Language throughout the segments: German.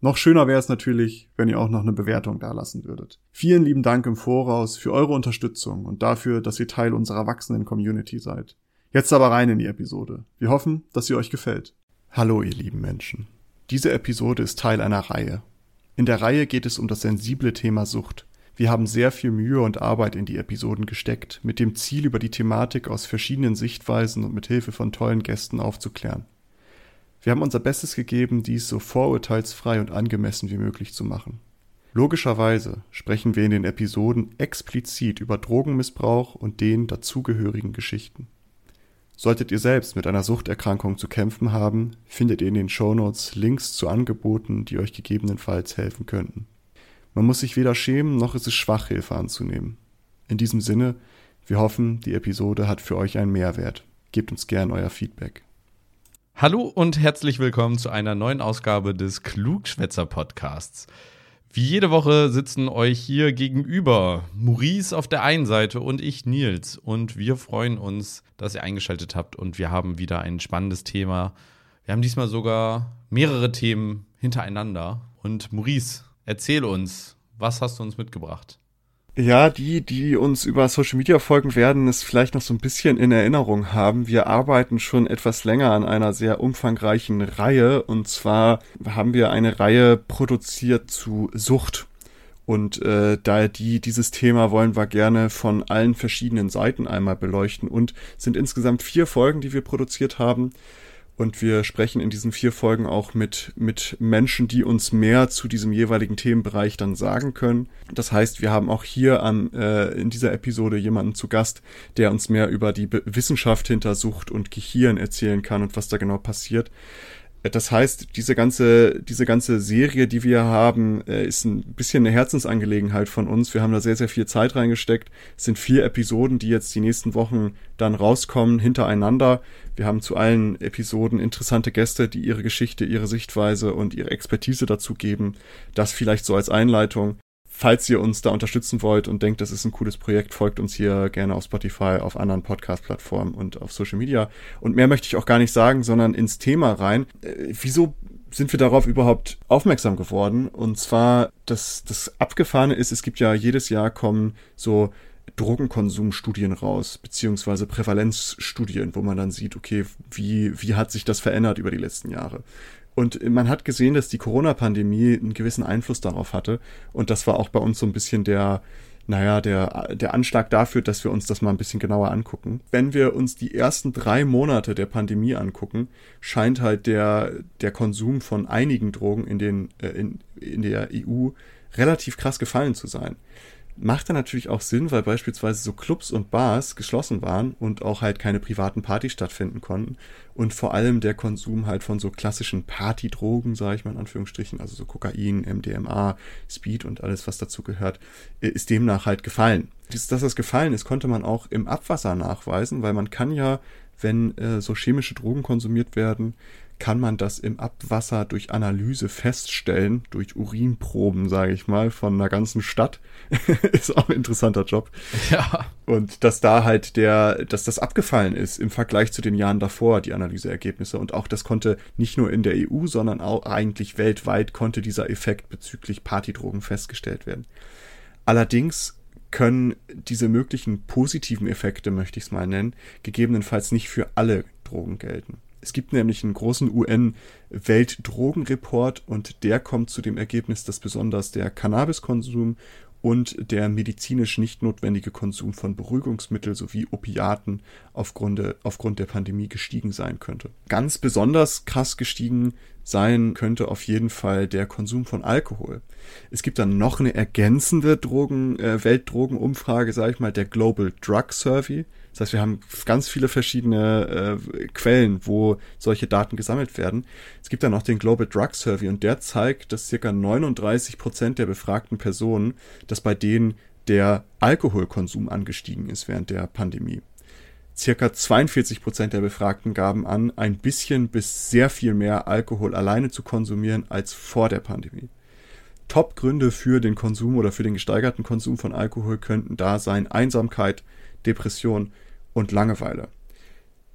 Noch schöner wäre es natürlich, wenn ihr auch noch eine Bewertung dalassen würdet. Vielen lieben Dank im Voraus für eure Unterstützung und dafür, dass ihr Teil unserer wachsenden Community seid. Jetzt aber rein in die Episode. Wir hoffen, dass sie euch gefällt. Hallo, ihr lieben Menschen. Diese Episode ist Teil einer Reihe. In der Reihe geht es um das sensible Thema Sucht. Wir haben sehr viel Mühe und Arbeit in die Episoden gesteckt, mit dem Ziel, über die Thematik aus verschiedenen Sichtweisen und mit Hilfe von tollen Gästen aufzuklären. Wir haben unser Bestes gegeben, dies so vorurteilsfrei und angemessen wie möglich zu machen. Logischerweise sprechen wir in den Episoden explizit über Drogenmissbrauch und den dazugehörigen Geschichten. Solltet ihr selbst mit einer Suchterkrankung zu kämpfen haben, findet ihr in den Shownotes Links zu Angeboten, die euch gegebenenfalls helfen könnten. Man muss sich weder schämen, noch ist es schwach, Hilfe anzunehmen. In diesem Sinne, wir hoffen, die Episode hat für euch einen Mehrwert. Gebt uns gern euer Feedback. Hallo und herzlich willkommen zu einer neuen Ausgabe des Klugschwätzer Podcasts. Wie jede Woche sitzen euch hier gegenüber Maurice auf der einen Seite und ich Nils. Und wir freuen uns, dass ihr eingeschaltet habt und wir haben wieder ein spannendes Thema. Wir haben diesmal sogar mehrere Themen hintereinander. Und Maurice, erzähl uns, was hast du uns mitgebracht? Ja, die, die uns über Social Media folgen werden, es vielleicht noch so ein bisschen in Erinnerung haben. Wir arbeiten schon etwas länger an einer sehr umfangreichen Reihe. Und zwar haben wir eine Reihe produziert zu Sucht. Und äh, da die dieses Thema wollen wir gerne von allen verschiedenen Seiten einmal beleuchten und sind insgesamt vier Folgen, die wir produziert haben. Und wir sprechen in diesen vier Folgen auch mit, mit Menschen, die uns mehr zu diesem jeweiligen Themenbereich dann sagen können. Das heißt, wir haben auch hier an, äh, in dieser Episode jemanden zu Gast, der uns mehr über die Be Wissenschaft hinter Sucht und Gehirn erzählen kann und was da genau passiert. Das heißt, diese ganze, diese ganze Serie, die wir haben, äh, ist ein bisschen eine Herzensangelegenheit von uns. Wir haben da sehr, sehr viel Zeit reingesteckt. Es sind vier Episoden, die jetzt die nächsten Wochen dann rauskommen, hintereinander. Wir haben zu allen Episoden interessante Gäste, die ihre Geschichte, ihre Sichtweise und ihre Expertise dazu geben. Das vielleicht so als Einleitung falls ihr uns da unterstützen wollt und denkt, das ist ein cooles Projekt, folgt uns hier gerne auf Spotify, auf anderen Podcast-Plattformen und auf Social Media. Und mehr möchte ich auch gar nicht sagen, sondern ins Thema rein. Äh, wieso sind wir darauf überhaupt aufmerksam geworden? Und zwar, dass das Abgefahrene ist, es gibt ja jedes Jahr kommen so Drogenkonsumstudien raus, beziehungsweise Prävalenzstudien, wo man dann sieht, okay, wie, wie hat sich das verändert über die letzten Jahre? Und man hat gesehen, dass die Corona-Pandemie einen gewissen Einfluss darauf hatte. Und das war auch bei uns so ein bisschen der, naja, der, der Anschlag dafür, dass wir uns das mal ein bisschen genauer angucken. Wenn wir uns die ersten drei Monate der Pandemie angucken, scheint halt der, der Konsum von einigen Drogen in, den, äh, in, in der EU relativ krass gefallen zu sein macht dann natürlich auch Sinn, weil beispielsweise so Clubs und Bars geschlossen waren und auch halt keine privaten Partys stattfinden konnten und vor allem der Konsum halt von so klassischen Partydrogen, sage ich mal in Anführungsstrichen, also so Kokain, MDMA, Speed und alles, was dazu gehört, äh, ist demnach halt gefallen. Dass das gefallen ist, konnte man auch im Abwasser nachweisen, weil man kann ja, wenn äh, so chemische Drogen konsumiert werden, kann man das im Abwasser durch Analyse feststellen, durch Urinproben, sage ich mal, von einer ganzen Stadt. ist auch ein interessanter Job. Ja. Und dass da halt der, dass das abgefallen ist im Vergleich zu den Jahren davor, die Analyseergebnisse. Und auch das konnte nicht nur in der EU, sondern auch eigentlich weltweit konnte dieser Effekt bezüglich Partydrogen festgestellt werden. Allerdings können diese möglichen positiven Effekte, möchte ich es mal nennen, gegebenenfalls nicht für alle Drogen gelten. Es gibt nämlich einen großen UN-Weltdrogenreport und der kommt zu dem Ergebnis, dass besonders der Cannabiskonsum und der medizinisch nicht notwendige Konsum von Beruhigungsmitteln sowie Opiaten aufgrund, aufgrund der Pandemie gestiegen sein könnte. Ganz besonders krass gestiegen sein könnte auf jeden Fall der Konsum von Alkohol. Es gibt dann noch eine ergänzende Drogen, äh, Weltdrogenumfrage, sage ich mal, der Global Drug Survey. Das heißt, wir haben ganz viele verschiedene äh, Quellen, wo solche Daten gesammelt werden. Es gibt dann noch den Global Drug Survey und der zeigt, dass circa 39 Prozent der befragten Personen, dass bei denen der Alkoholkonsum angestiegen ist während der Pandemie. Circa 42 Prozent der Befragten gaben an, ein bisschen bis sehr viel mehr Alkohol alleine zu konsumieren als vor der Pandemie. Top-Gründe für den Konsum oder für den gesteigerten Konsum von Alkohol könnten da sein Einsamkeit, Depression und Langeweile.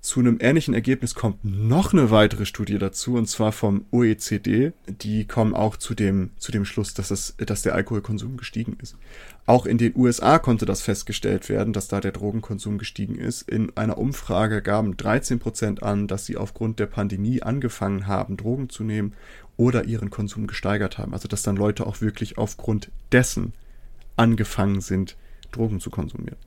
Zu einem ähnlichen Ergebnis kommt noch eine weitere Studie dazu, und zwar vom OECD. Die kommen auch zu dem, zu dem Schluss, dass, es, dass der Alkoholkonsum gestiegen ist. Auch in den USA konnte das festgestellt werden, dass da der Drogenkonsum gestiegen ist. In einer Umfrage gaben 13 Prozent an, dass sie aufgrund der Pandemie angefangen haben, Drogen zu nehmen oder ihren Konsum gesteigert haben. Also dass dann Leute auch wirklich aufgrund dessen angefangen sind, Drogen zu konsumieren.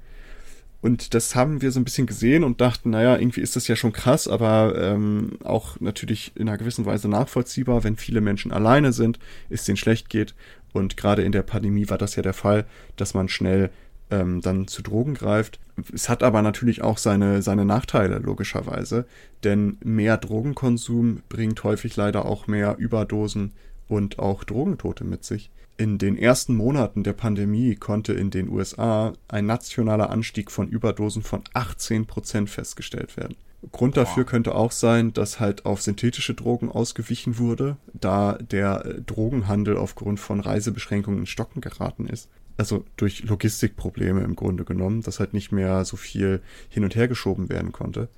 Und das haben wir so ein bisschen gesehen und dachten, naja, irgendwie ist das ja schon krass, aber ähm, auch natürlich in einer gewissen Weise nachvollziehbar, wenn viele Menschen alleine sind, es denen schlecht geht. Und gerade in der Pandemie war das ja der Fall, dass man schnell ähm, dann zu Drogen greift. Es hat aber natürlich auch seine, seine Nachteile, logischerweise, denn mehr Drogenkonsum bringt häufig leider auch mehr Überdosen und auch Drogentote mit sich. In den ersten Monaten der Pandemie konnte in den USA ein nationaler Anstieg von Überdosen von 18 Prozent festgestellt werden. Grund dafür könnte auch sein, dass halt auf synthetische Drogen ausgewichen wurde, da der äh, Drogenhandel aufgrund von Reisebeschränkungen in Stocken geraten ist. Also durch Logistikprobleme im Grunde genommen, dass halt nicht mehr so viel hin und her geschoben werden konnte.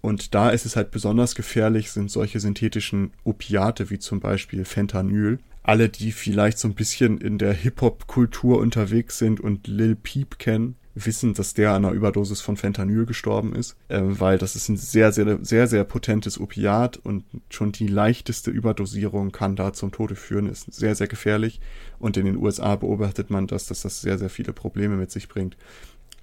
Und da ist es halt besonders gefährlich, sind solche synthetischen Opiate wie zum Beispiel Fentanyl, alle, die vielleicht so ein bisschen in der Hip-Hop-Kultur unterwegs sind und Lil Peep kennen, wissen, dass der an einer Überdosis von Fentanyl gestorben ist, äh, weil das ist ein sehr, sehr, sehr, sehr potentes Opiat und schon die leichteste Überdosierung kann da zum Tode führen, ist sehr, sehr gefährlich. Und in den USA beobachtet man das, dass das sehr, sehr viele Probleme mit sich bringt.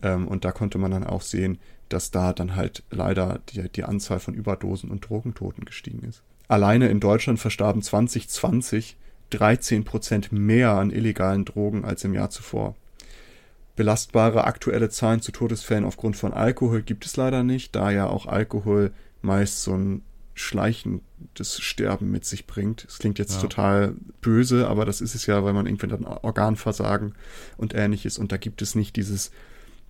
Ähm, und da konnte man dann auch sehen, dass da dann halt leider die, die Anzahl von Überdosen und Drogentoten gestiegen ist. Alleine in Deutschland verstarben 2020 13 Prozent mehr an illegalen Drogen als im Jahr zuvor. Belastbare aktuelle Zahlen zu Todesfällen aufgrund von Alkohol gibt es leider nicht, da ja auch Alkohol meist so ein schleichendes Sterben mit sich bringt. Es klingt jetzt ja. total böse, aber das ist es ja, weil man irgendwie dann Organversagen und ähnliches und da gibt es nicht dieses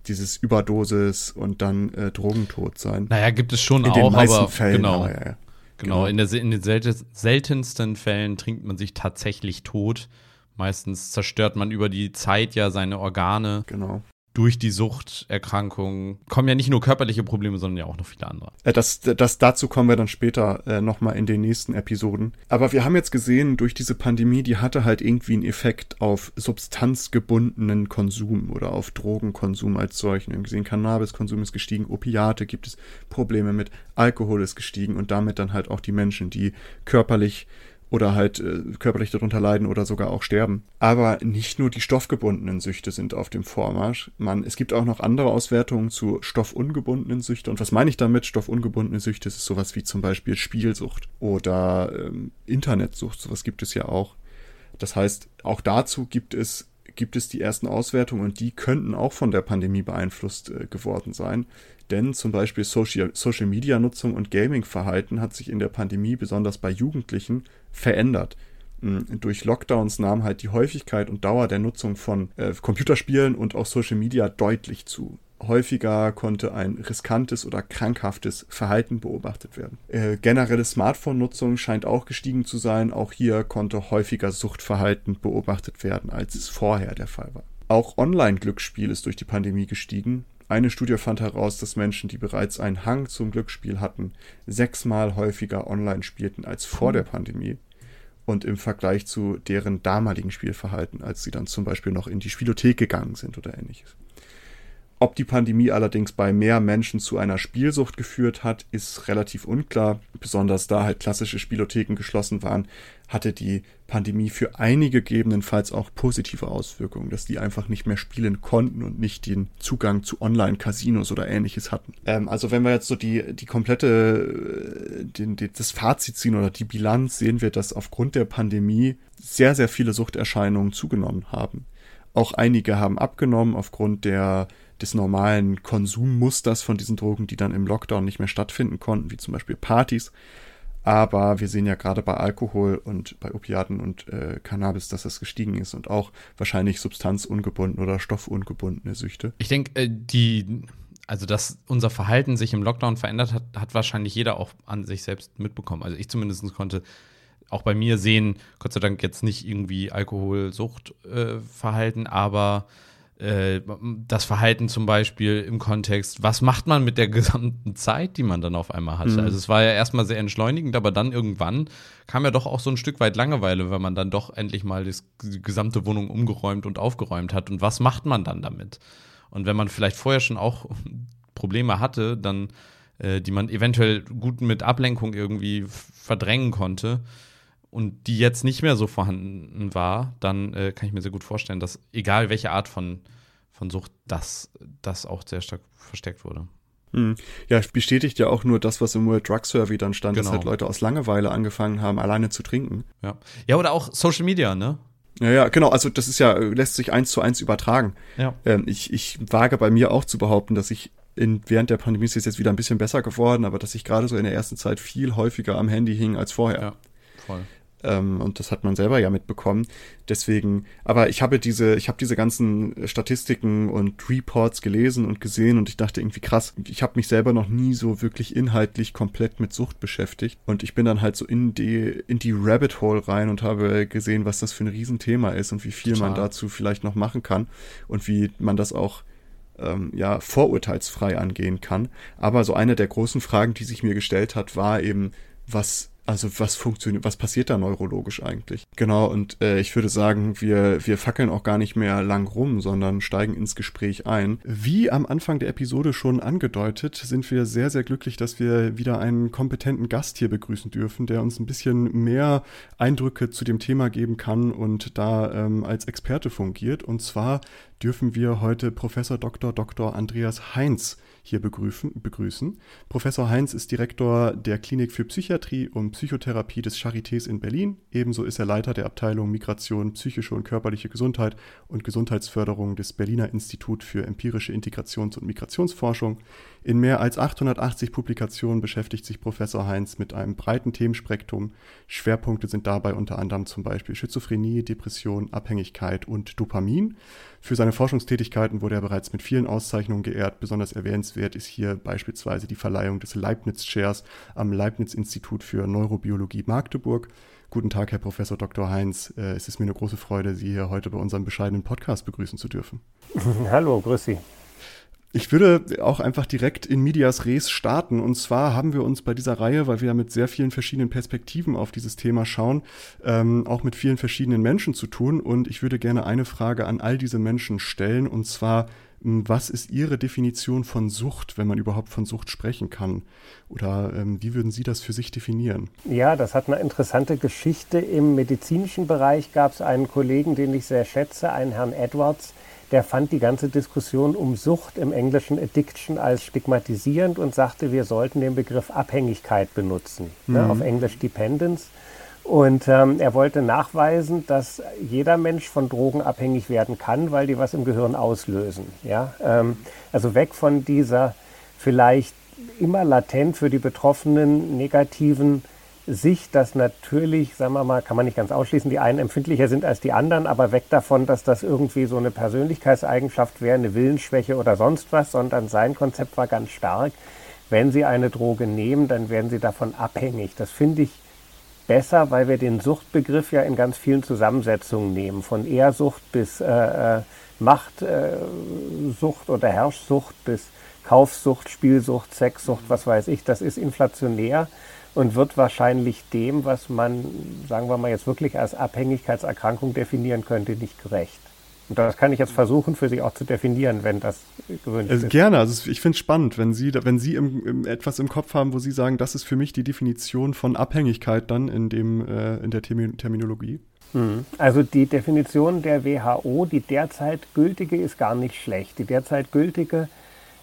dieses Überdosis und dann äh, Drogentod sein. Naja, gibt es schon in auch, aber Fällen, genau. Aber, ja, ja. Genau, genau. In, der, in den seltensten Fällen trinkt man sich tatsächlich tot. Meistens zerstört man über die Zeit ja seine Organe. Genau durch die Suchterkrankungen kommen ja nicht nur körperliche Probleme, sondern ja auch noch viele andere. Äh, das, das, dazu kommen wir dann später äh, nochmal in den nächsten Episoden. Aber wir haben jetzt gesehen, durch diese Pandemie, die hatte halt irgendwie einen Effekt auf substanzgebundenen Konsum oder auf Drogenkonsum als solchen. Wir haben gesehen, Cannabiskonsum ist gestiegen, Opiate gibt es Probleme mit, Alkohol ist gestiegen und damit dann halt auch die Menschen, die körperlich oder halt äh, körperlich darunter leiden oder sogar auch sterben. Aber nicht nur die stoffgebundenen Süchte sind auf dem Vormarsch. Man, es gibt auch noch andere Auswertungen zu stoffungebundenen Süchten. Und was meine ich damit? Stoffungebundene Süchte ist sowas wie zum Beispiel Spielsucht oder ähm, Internetsucht. Sowas gibt es ja auch. Das heißt, auch dazu gibt es gibt es die ersten Auswertungen und die könnten auch von der Pandemie beeinflusst äh, geworden sein. Denn zum Beispiel Social, Social Media Nutzung und Gaming-Verhalten hat sich in der Pandemie besonders bei Jugendlichen verändert. Hm, durch Lockdowns nahm halt die Häufigkeit und Dauer der Nutzung von äh, Computerspielen und auch Social Media deutlich zu. Häufiger konnte ein riskantes oder krankhaftes Verhalten beobachtet werden. Äh, generelle Smartphone-Nutzung scheint auch gestiegen zu sein. Auch hier konnte häufiger Suchtverhalten beobachtet werden, als es vorher der Fall war. Auch Online-Glücksspiel ist durch die Pandemie gestiegen. Eine Studie fand heraus, dass Menschen, die bereits einen Hang zum Glücksspiel hatten, sechsmal häufiger online spielten als vor der Pandemie und im Vergleich zu deren damaligen Spielverhalten, als sie dann zum Beispiel noch in die Spielothek gegangen sind oder ähnliches. Ob die Pandemie allerdings bei mehr Menschen zu einer Spielsucht geführt hat, ist relativ unklar. Besonders da halt klassische Spielotheken geschlossen waren, hatte die Pandemie für einige gegebenenfalls auch positive Auswirkungen, dass die einfach nicht mehr spielen konnten und nicht den Zugang zu Online-Casinos oder ähnliches hatten. Ähm, also wenn wir jetzt so die, die komplette, äh, den, den, das Fazit ziehen oder die Bilanz, sehen wir, dass aufgrund der Pandemie sehr, sehr viele Suchterscheinungen zugenommen haben. Auch einige haben abgenommen aufgrund der des normalen Konsummusters von diesen Drogen, die dann im Lockdown nicht mehr stattfinden konnten, wie zum Beispiel Partys. Aber wir sehen ja gerade bei Alkohol und bei Opiaten und äh, Cannabis, dass das gestiegen ist und auch wahrscheinlich substanzungebunden oder stoffungebundene Süchte. Ich denke, äh, die, also dass unser Verhalten sich im Lockdown verändert hat, hat wahrscheinlich jeder auch an sich selbst mitbekommen. Also ich zumindest konnte auch bei mir sehen, Gott sei Dank jetzt nicht irgendwie Alkoholsuchtverhalten, äh, aber das Verhalten zum Beispiel im Kontext, was macht man mit der gesamten Zeit, die man dann auf einmal hatte? Mhm. Also es war ja erstmal sehr entschleunigend, aber dann irgendwann kam ja doch auch so ein Stück weit Langeweile, wenn man dann doch endlich mal das, die gesamte Wohnung umgeräumt und aufgeräumt hat. Und was macht man dann damit? Und wenn man vielleicht vorher schon auch Probleme hatte, dann äh, die man eventuell gut mit Ablenkung irgendwie verdrängen konnte, und die jetzt nicht mehr so vorhanden war, dann äh, kann ich mir sehr gut vorstellen, dass egal welche Art von, von Sucht, das, das auch sehr stark versteckt wurde. Hm. Ja, bestätigt ja auch nur das, was im World Drug Survey dann stand, genau. dass halt Leute aus Langeweile angefangen haben, alleine zu trinken. Ja, ja oder auch Social Media, ne? Ja, ja, genau. Also das ist ja, lässt sich eins zu eins übertragen. Ja. Ähm, ich, ich wage bei mir auch zu behaupten, dass ich in, während der Pandemie ist es jetzt wieder ein bisschen besser geworden, aber dass ich gerade so in der ersten Zeit viel häufiger am Handy hing als vorher. Ja, voll. Ähm, und das hat man selber ja mitbekommen. Deswegen, aber ich habe diese, ich habe diese ganzen Statistiken und Reports gelesen und gesehen und ich dachte irgendwie krass, ich habe mich selber noch nie so wirklich inhaltlich komplett mit Sucht beschäftigt. Und ich bin dann halt so in die, in die Rabbit Hole rein und habe gesehen, was das für ein Riesenthema ist und wie viel Total. man dazu vielleicht noch machen kann und wie man das auch ähm, ja, vorurteilsfrei angehen kann. Aber so eine der großen Fragen, die sich mir gestellt hat, war eben, was also was funktioniert, was passiert da neurologisch eigentlich? Genau, und äh, ich würde sagen, wir, wir fackeln auch gar nicht mehr lang rum, sondern steigen ins Gespräch ein. Wie am Anfang der Episode schon angedeutet, sind wir sehr, sehr glücklich, dass wir wieder einen kompetenten Gast hier begrüßen dürfen, der uns ein bisschen mehr Eindrücke zu dem Thema geben kann und da ähm, als Experte fungiert. Und zwar dürfen wir heute Professor Dr. Dr. Andreas Heinz hier begrüßen, begrüßen. Professor Heinz ist Direktor der Klinik für Psychiatrie und Psychotherapie des Charités in Berlin. Ebenso ist er Leiter der Abteilung Migration, psychische und körperliche Gesundheit und Gesundheitsförderung des Berliner Institut für empirische Integrations- und Migrationsforschung. In mehr als 880 Publikationen beschäftigt sich Professor Heinz mit einem breiten Themenspektrum. Schwerpunkte sind dabei unter anderem zum Beispiel Schizophrenie, Depression, Abhängigkeit und Dopamin. Für seine Forschungstätigkeiten wurde er bereits mit vielen Auszeichnungen geehrt. Besonders erwähnenswert ist hier beispielsweise die Verleihung des Leibniz Chairs am Leibniz Institut für Neurobiologie Magdeburg. Guten Tag, Herr Professor Dr. Heinz. Äh, es ist mir eine große Freude, Sie hier heute bei unserem bescheidenen Podcast begrüßen zu dürfen. Hallo, grüß Sie. Ich würde auch einfach direkt in Medias Res starten. Und zwar haben wir uns bei dieser Reihe, weil wir ja mit sehr vielen verschiedenen Perspektiven auf dieses Thema schauen, ähm, auch mit vielen verschiedenen Menschen zu tun. Und ich würde gerne eine Frage an all diese Menschen stellen. Und zwar, was ist Ihre Definition von Sucht, wenn man überhaupt von Sucht sprechen kann? Oder ähm, wie würden Sie das für sich definieren? Ja, das hat eine interessante Geschichte. Im medizinischen Bereich gab es einen Kollegen, den ich sehr schätze, einen Herrn Edwards, der fand die ganze Diskussion um Sucht im Englischen Addiction als stigmatisierend und sagte, wir sollten den Begriff Abhängigkeit benutzen, ne, mhm. ne, auf Englisch Dependence. Und ähm, er wollte nachweisen, dass jeder Mensch von Drogen abhängig werden kann, weil die was im Gehirn auslösen. Ja? Ähm, also weg von dieser vielleicht immer latent für die Betroffenen negativen Sicht, dass natürlich, sagen wir mal, kann man nicht ganz ausschließen, die einen empfindlicher sind als die anderen, aber weg davon, dass das irgendwie so eine Persönlichkeitseigenschaft wäre, eine Willensschwäche oder sonst was, sondern sein Konzept war ganz stark. Wenn Sie eine Droge nehmen, dann werden Sie davon abhängig. Das finde ich besser, weil wir den Suchtbegriff ja in ganz vielen Zusammensetzungen nehmen, von Ehrsucht bis äh, äh Machtsucht äh, oder Herrschsucht bis Kaufsucht, Spielsucht, Sexsucht, was weiß ich. Das ist inflationär und wird wahrscheinlich dem, was man, sagen wir mal, jetzt wirklich als Abhängigkeitserkrankung definieren könnte, nicht gerecht. Und das kann ich jetzt versuchen, für Sie auch zu definieren, wenn das gewünscht also ist. Gerne, also ich finde es spannend, wenn Sie, wenn Sie im, im, etwas im Kopf haben, wo Sie sagen, das ist für mich die Definition von Abhängigkeit dann in, dem, äh, in der Termin Terminologie. Mhm. Also die Definition der WHO, die derzeit gültige, ist gar nicht schlecht. Die derzeit gültige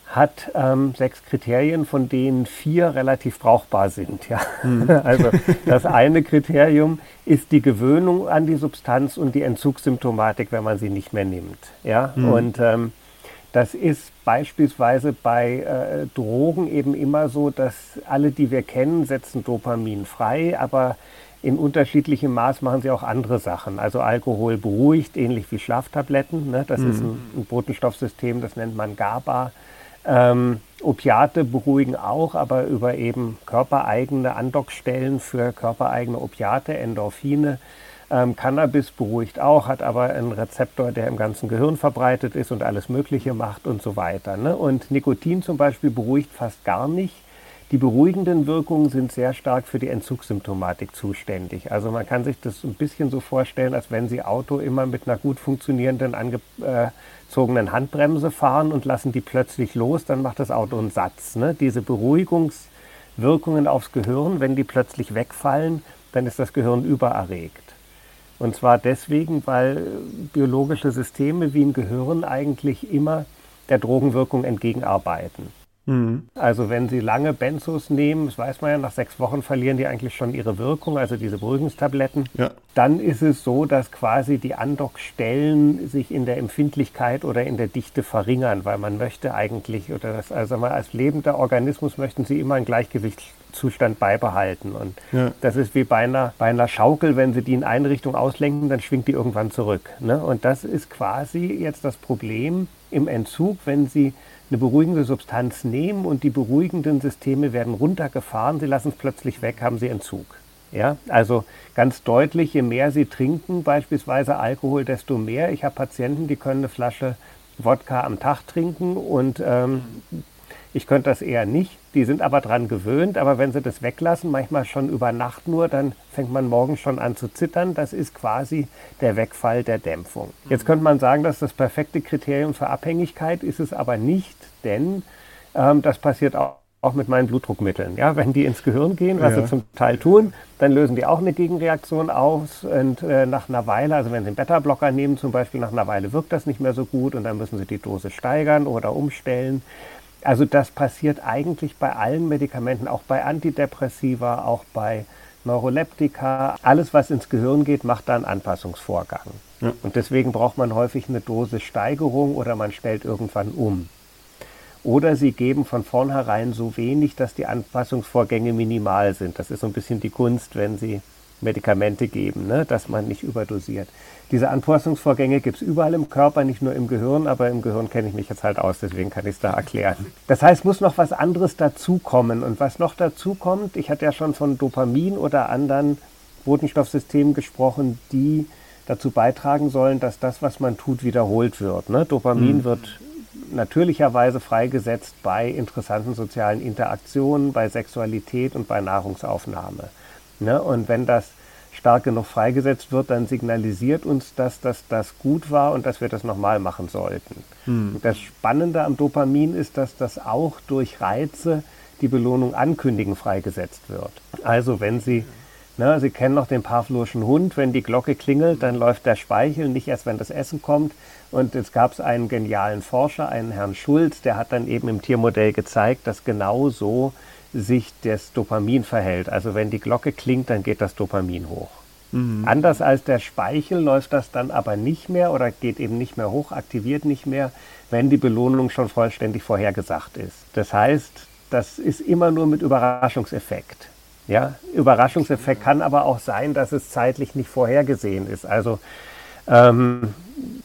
hat ähm, sechs Kriterien, von denen vier relativ brauchbar sind. Ja? Mhm. Also das eine Kriterium ist die Gewöhnung an die Substanz und die Entzugssymptomatik, wenn man sie nicht mehr nimmt. Ja? Mhm. Und ähm, Das ist beispielsweise bei äh, Drogen eben immer so, dass alle, die wir kennen, setzen Dopamin frei, aber in unterschiedlichem Maß machen sie auch andere Sachen. Also Alkohol beruhigt, ähnlich wie Schlaftabletten. Ne? Das mhm. ist ein, ein, Botenstoffsystem, das nennt man GABA. Ähm, Opiate beruhigen auch, aber über eben körpereigene Andockstellen für körpereigene Opiate, Endorphine. Ähm, Cannabis beruhigt auch, hat aber einen Rezeptor, der im ganzen Gehirn verbreitet ist und alles Mögliche macht und so weiter. Ne? Und Nikotin zum Beispiel beruhigt fast gar nicht. Die beruhigenden Wirkungen sind sehr stark für die Entzugssymptomatik zuständig. Also man kann sich das ein bisschen so vorstellen, als wenn Sie Auto immer mit einer gut funktionierenden, angezogenen Handbremse fahren und lassen die plötzlich los, dann macht das Auto einen Satz. Ne? Diese Beruhigungswirkungen aufs Gehirn, wenn die plötzlich wegfallen, dann ist das Gehirn übererregt. Und zwar deswegen, weil biologische Systeme wie ein Gehirn eigentlich immer der Drogenwirkung entgegenarbeiten. Mhm. Also wenn Sie lange Benzos nehmen, das weiß man ja, nach sechs Wochen verlieren die eigentlich schon ihre Wirkung, also diese Beruhigungstabletten. Ja. Dann ist es so, dass quasi die Andockstellen sich in der Empfindlichkeit oder in der Dichte verringern, weil man möchte eigentlich, oder das, also mal als lebender Organismus möchten Sie immer einen Gleichgewichtszustand beibehalten. Und ja. das ist wie bei einer, bei einer Schaukel, wenn Sie die in eine Richtung auslenken, dann schwingt die irgendwann zurück. Ne? Und das ist quasi jetzt das Problem im Entzug, wenn Sie eine beruhigende Substanz nehmen und die beruhigenden Systeme werden runtergefahren, sie lassen es plötzlich weg, haben sie Entzug. Ja, also ganz deutlich, je mehr sie trinken, beispielsweise Alkohol, desto mehr. Ich habe Patienten, die können eine Flasche Wodka am Tag trinken und ähm, ich könnte das eher nicht. Die sind aber dran gewöhnt. Aber wenn sie das weglassen, manchmal schon über Nacht nur, dann fängt man morgen schon an zu zittern. Das ist quasi der Wegfall der Dämpfung. Jetzt könnte man sagen, dass das perfekte Kriterium für Abhängigkeit ist es aber nicht, denn ähm, das passiert auch auch mit meinen Blutdruckmitteln. Ja, wenn die ins Gehirn gehen, was ja. sie zum Teil tun, dann lösen die auch eine Gegenreaktion aus. Und äh, nach einer Weile, also wenn sie einen Beta-Blocker nehmen zum Beispiel, nach einer Weile wirkt das nicht mehr so gut und dann müssen sie die Dose steigern oder umstellen. Also das passiert eigentlich bei allen Medikamenten, auch bei Antidepressiva, auch bei Neuroleptika. Alles, was ins Gehirn geht, macht da einen Anpassungsvorgang. Ja. Und deswegen braucht man häufig eine Dosissteigerung oder man stellt irgendwann um. Oder sie geben von vornherein so wenig, dass die Anpassungsvorgänge minimal sind. Das ist so ein bisschen die Kunst, wenn sie Medikamente geben, ne? dass man nicht überdosiert. Diese Anpassungsvorgänge gibt es überall im Körper, nicht nur im Gehirn, aber im Gehirn kenne ich mich jetzt halt aus, deswegen kann ich es da erklären. Das heißt, muss noch was anderes dazukommen. Und was noch dazukommt, ich hatte ja schon von Dopamin oder anderen Botenstoffsystemen gesprochen, die dazu beitragen sollen, dass das, was man tut, wiederholt wird. Ne? Dopamin mhm. wird natürlicherweise freigesetzt bei interessanten sozialen Interaktionen, bei Sexualität und bei Nahrungsaufnahme. Ne? Und wenn das stark genug freigesetzt wird, dann signalisiert uns das, dass das gut war und dass wir das nochmal machen sollten. Hm. Das Spannende am Dopamin ist, dass das auch durch Reize, die Belohnung ankündigen, freigesetzt wird. Also wenn Sie, ne, Sie kennen noch den Pavloschen Hund, wenn die Glocke klingelt, dann läuft der Speichel, nicht erst wenn das Essen kommt. Und jetzt gab es einen genialen Forscher, einen Herrn Schulz, der hat dann eben im Tiermodell gezeigt, dass genau so sich das Dopamin verhält. Also wenn die Glocke klingt, dann geht das Dopamin hoch. Mhm. Anders als der Speichel läuft das dann aber nicht mehr oder geht eben nicht mehr hoch, aktiviert nicht mehr, wenn die Belohnung schon vollständig vorhergesagt ist. Das heißt, das ist immer nur mit Überraschungseffekt. Ja, Überraschungseffekt kann aber auch sein, dass es zeitlich nicht vorhergesehen ist. Also ähm,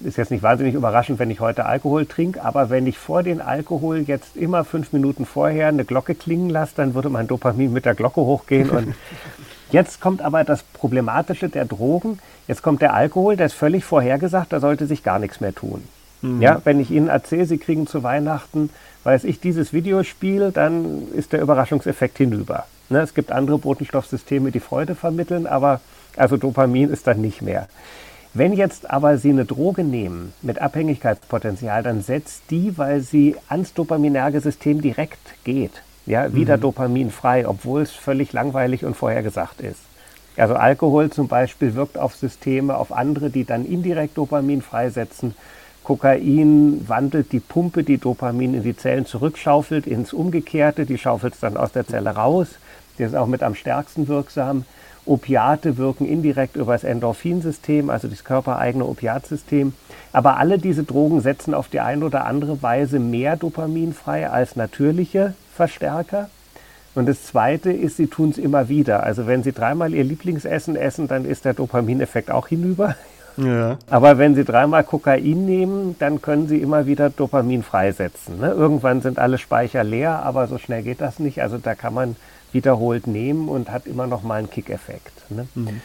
ist jetzt nicht wahnsinnig überraschend, wenn ich heute Alkohol trinke, aber wenn ich vor den Alkohol jetzt immer fünf Minuten vorher eine Glocke klingen lasse, dann würde mein Dopamin mit der Glocke hochgehen. Und jetzt kommt aber das Problematische der Drogen. Jetzt kommt der Alkohol, der ist völlig vorhergesagt, da sollte sich gar nichts mehr tun. Mhm. Ja, wenn ich Ihnen erzähle, Sie kriegen zu Weihnachten, weiß ich, dieses Videospiel, dann ist der Überraschungseffekt hinüber. Ne, es gibt andere Botenstoffsysteme, die Freude vermitteln, aber also Dopamin ist dann nicht mehr. Wenn jetzt aber Sie eine Droge nehmen mit Abhängigkeitspotenzial, dann setzt die, weil sie ans dopaminerge System direkt geht, ja, wieder mhm. dopaminfrei, obwohl es völlig langweilig und vorhergesagt ist. Also Alkohol zum Beispiel wirkt auf Systeme, auf andere, die dann indirekt Dopamin freisetzen. Kokain wandelt die Pumpe, die Dopamin in die Zellen zurückschaufelt, ins Umgekehrte. Die schaufelt es dann aus der Zelle raus. Die ist auch mit am stärksten wirksam. Opiate wirken indirekt über das Endorphinsystem, also das körpereigene Opiatsystem. Aber alle diese Drogen setzen auf die eine oder andere Weise mehr Dopamin frei als natürliche Verstärker. Und das Zweite ist, sie tun es immer wieder. Also wenn sie dreimal ihr Lieblingsessen essen, dann ist der Dopamineffekt auch hinüber. Ja. Aber wenn Sie dreimal Kokain nehmen, dann können Sie immer wieder Dopamin freisetzen. Ne? Irgendwann sind alle Speicher leer, aber so schnell geht das nicht. Also da kann man wiederholt nehmen und hat immer noch mal einen Kick-Effekt. Ne? Mhm.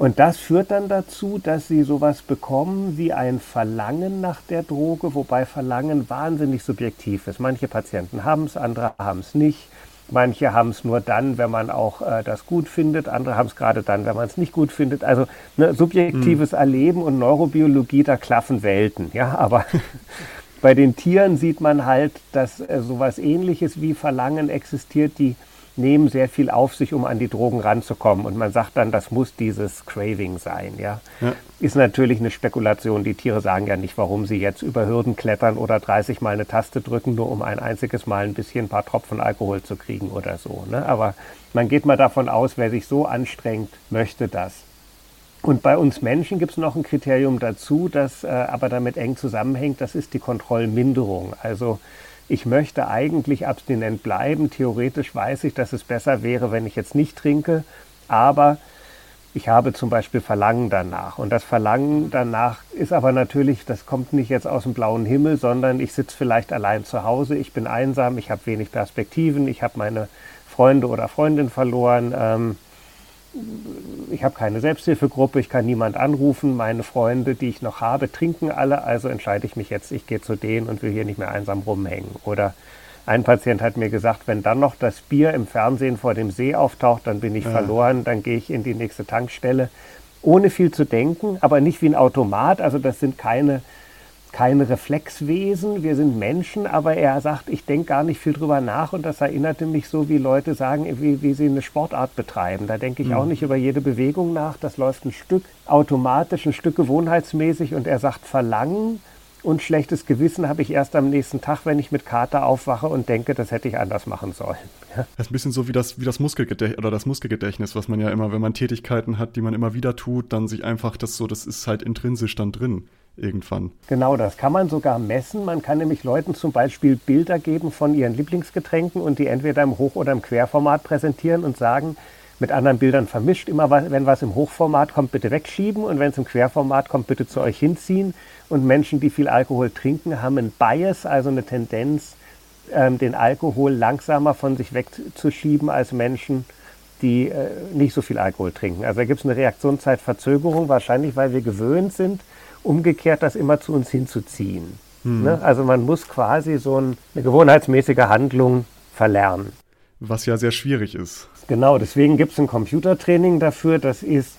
Und das führt dann dazu, dass sie sowas bekommen wie ein Verlangen nach der Droge, wobei Verlangen wahnsinnig subjektiv ist. Manche Patienten haben es, andere haben es nicht. Manche haben es nur dann, wenn man auch äh, das gut findet. Andere haben es gerade dann, wenn man es nicht gut findet. Also ne, subjektives mhm. Erleben und Neurobiologie, da klaffen Welten. Ja, aber bei den Tieren sieht man halt, dass äh, sowas Ähnliches wie Verlangen existiert, die nehmen sehr viel auf sich, um an die Drogen ranzukommen. Und man sagt dann, das muss dieses Craving sein. Ja? ja? Ist natürlich eine Spekulation. Die Tiere sagen ja nicht, warum sie jetzt über Hürden klettern oder 30 Mal eine Taste drücken, nur um ein einziges Mal ein bisschen ein paar Tropfen Alkohol zu kriegen oder so. Ne? Aber man geht mal davon aus, wer sich so anstrengt, möchte das. Und bei uns Menschen gibt es noch ein Kriterium dazu, das äh, aber damit eng zusammenhängt, das ist die Kontrollminderung. Also ich möchte eigentlich abstinent bleiben. Theoretisch weiß ich, dass es besser wäre, wenn ich jetzt nicht trinke, aber ich habe zum Beispiel Verlangen danach. Und das Verlangen danach ist aber natürlich, das kommt nicht jetzt aus dem blauen Himmel, sondern ich sitze vielleicht allein zu Hause, ich bin einsam, ich habe wenig Perspektiven, ich habe meine Freunde oder Freundin verloren. Ähm, ich habe keine Selbsthilfegruppe, ich kann niemand anrufen, meine Freunde, die ich noch habe, trinken alle, also entscheide ich mich jetzt, ich gehe zu denen und will hier nicht mehr einsam rumhängen. Oder ein Patient hat mir gesagt, wenn dann noch das Bier im Fernsehen vor dem See auftaucht, dann bin ich ja. verloren, dann gehe ich in die nächste Tankstelle, ohne viel zu denken, aber nicht wie ein Automat, also das sind keine keine Reflexwesen, wir sind Menschen, aber er sagt, ich denke gar nicht viel drüber nach und das erinnerte mich so, wie Leute sagen, wie, wie sie eine Sportart betreiben. Da denke ich mhm. auch nicht über jede Bewegung nach, das läuft ein Stück automatisch, ein Stück gewohnheitsmäßig und er sagt, Verlangen und schlechtes Gewissen habe ich erst am nächsten Tag, wenn ich mit Kater aufwache und denke, das hätte ich anders machen sollen. Ja. Das ist ein bisschen so wie das, wie das Muskelgedächtnis oder das Muskelgedächtnis, was man ja immer, wenn man Tätigkeiten hat, die man immer wieder tut, dann sich einfach das so, das ist halt intrinsisch dann drin irgendwann. Genau, das kann man sogar messen. Man kann nämlich Leuten zum Beispiel Bilder geben von ihren Lieblingsgetränken und die entweder im Hoch- oder im Querformat präsentieren und sagen, mit anderen Bildern vermischt, immer wenn was im Hochformat kommt, bitte wegschieben und wenn es im Querformat kommt, bitte zu euch hinziehen. Und Menschen, die viel Alkohol trinken, haben ein Bias, also eine Tendenz, ähm, den Alkohol langsamer von sich wegzuschieben als Menschen, die äh, nicht so viel Alkohol trinken. Also da gibt es eine Reaktionszeitverzögerung, wahrscheinlich weil wir gewöhnt sind, umgekehrt das immer zu uns hinzuziehen. Hm. Ne? Also man muss quasi so ein, eine gewohnheitsmäßige Handlung verlernen. Was ja sehr schwierig ist. Genau, deswegen gibt es ein Computertraining dafür. Das ist,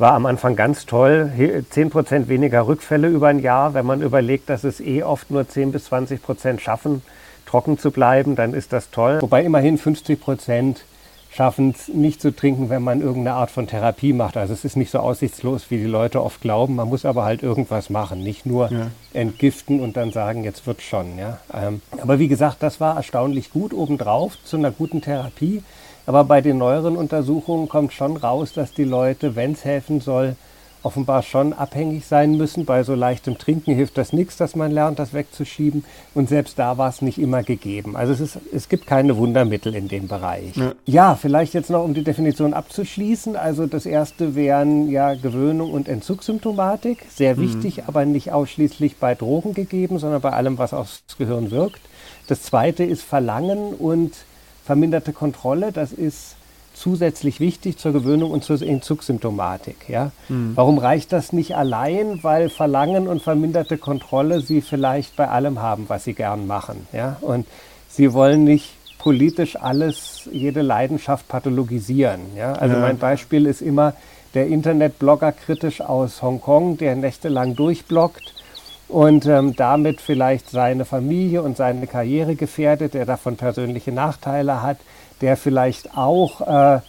war am Anfang ganz toll. 10% weniger Rückfälle über ein Jahr. Wenn man überlegt, dass es eh oft nur 10 bis 20 Prozent schaffen, trocken zu bleiben, dann ist das toll. Wobei immerhin 50 Prozent schaffen es nicht zu trinken, wenn man irgendeine Art von Therapie macht. Also es ist nicht so aussichtslos, wie die Leute oft glauben. Man muss aber halt irgendwas machen, nicht nur ja. entgiften und dann sagen, jetzt wird schon. Ja? Ähm, aber wie gesagt, das war erstaunlich gut obendrauf zu einer guten Therapie. Aber bei den neueren Untersuchungen kommt schon raus, dass die Leute, wenn es helfen soll, offenbar schon abhängig sein müssen. Bei so leichtem Trinken hilft das nichts, dass man lernt, das wegzuschieben. Und selbst da war es nicht immer gegeben. Also es, ist, es gibt keine Wundermittel in dem Bereich. Ja. ja. vielleicht jetzt noch, um die Definition abzuschließen. Also das erste wären ja Gewöhnung und Entzugssymptomatik. Sehr mhm. wichtig, aber nicht ausschließlich bei Drogen gegeben, sondern bei allem, was aufs Gehirn wirkt. Das zweite ist Verlangen und verminderte Kontrolle. Das ist zusätzlich wichtig zur Gewöhnung und zur Entzugssymptomatik. Ja? Mhm. Warum reicht das nicht allein? Weil Verlangen und verminderte Kontrolle sie vielleicht bei allem haben, was sie gern machen. Ja? Und sie wollen nicht politisch alles, jede Leidenschaft pathologisieren. Ja? Also ja. mein Beispiel ist immer der Internetblogger kritisch aus Hongkong, der nächtelang durchbloggt und ähm, damit vielleicht seine Familie und seine Karriere gefährdet, der davon persönliche Nachteile hat, der vielleicht auch äh,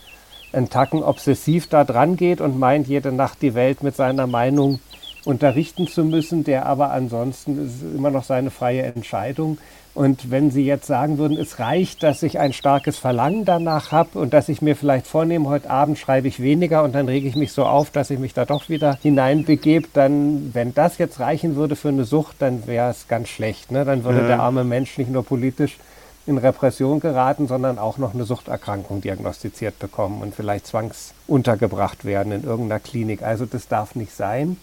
einen Tacken obsessiv da dran geht und meint, jede Nacht die Welt mit seiner Meinung unterrichten zu müssen, der aber ansonsten ist immer noch seine freie Entscheidung. Und wenn Sie jetzt sagen würden, es reicht, dass ich ein starkes Verlangen danach habe und dass ich mir vielleicht vornehme, heute Abend schreibe ich weniger und dann rege ich mich so auf, dass ich mich da doch wieder hineinbegebe, dann, wenn das jetzt reichen würde für eine Sucht, dann wäre es ganz schlecht. Ne? Dann würde ja. der arme Mensch nicht nur politisch in Repression geraten, sondern auch noch eine Suchterkrankung diagnostiziert bekommen und vielleicht zwangsuntergebracht werden in irgendeiner Klinik. Also das darf nicht sein.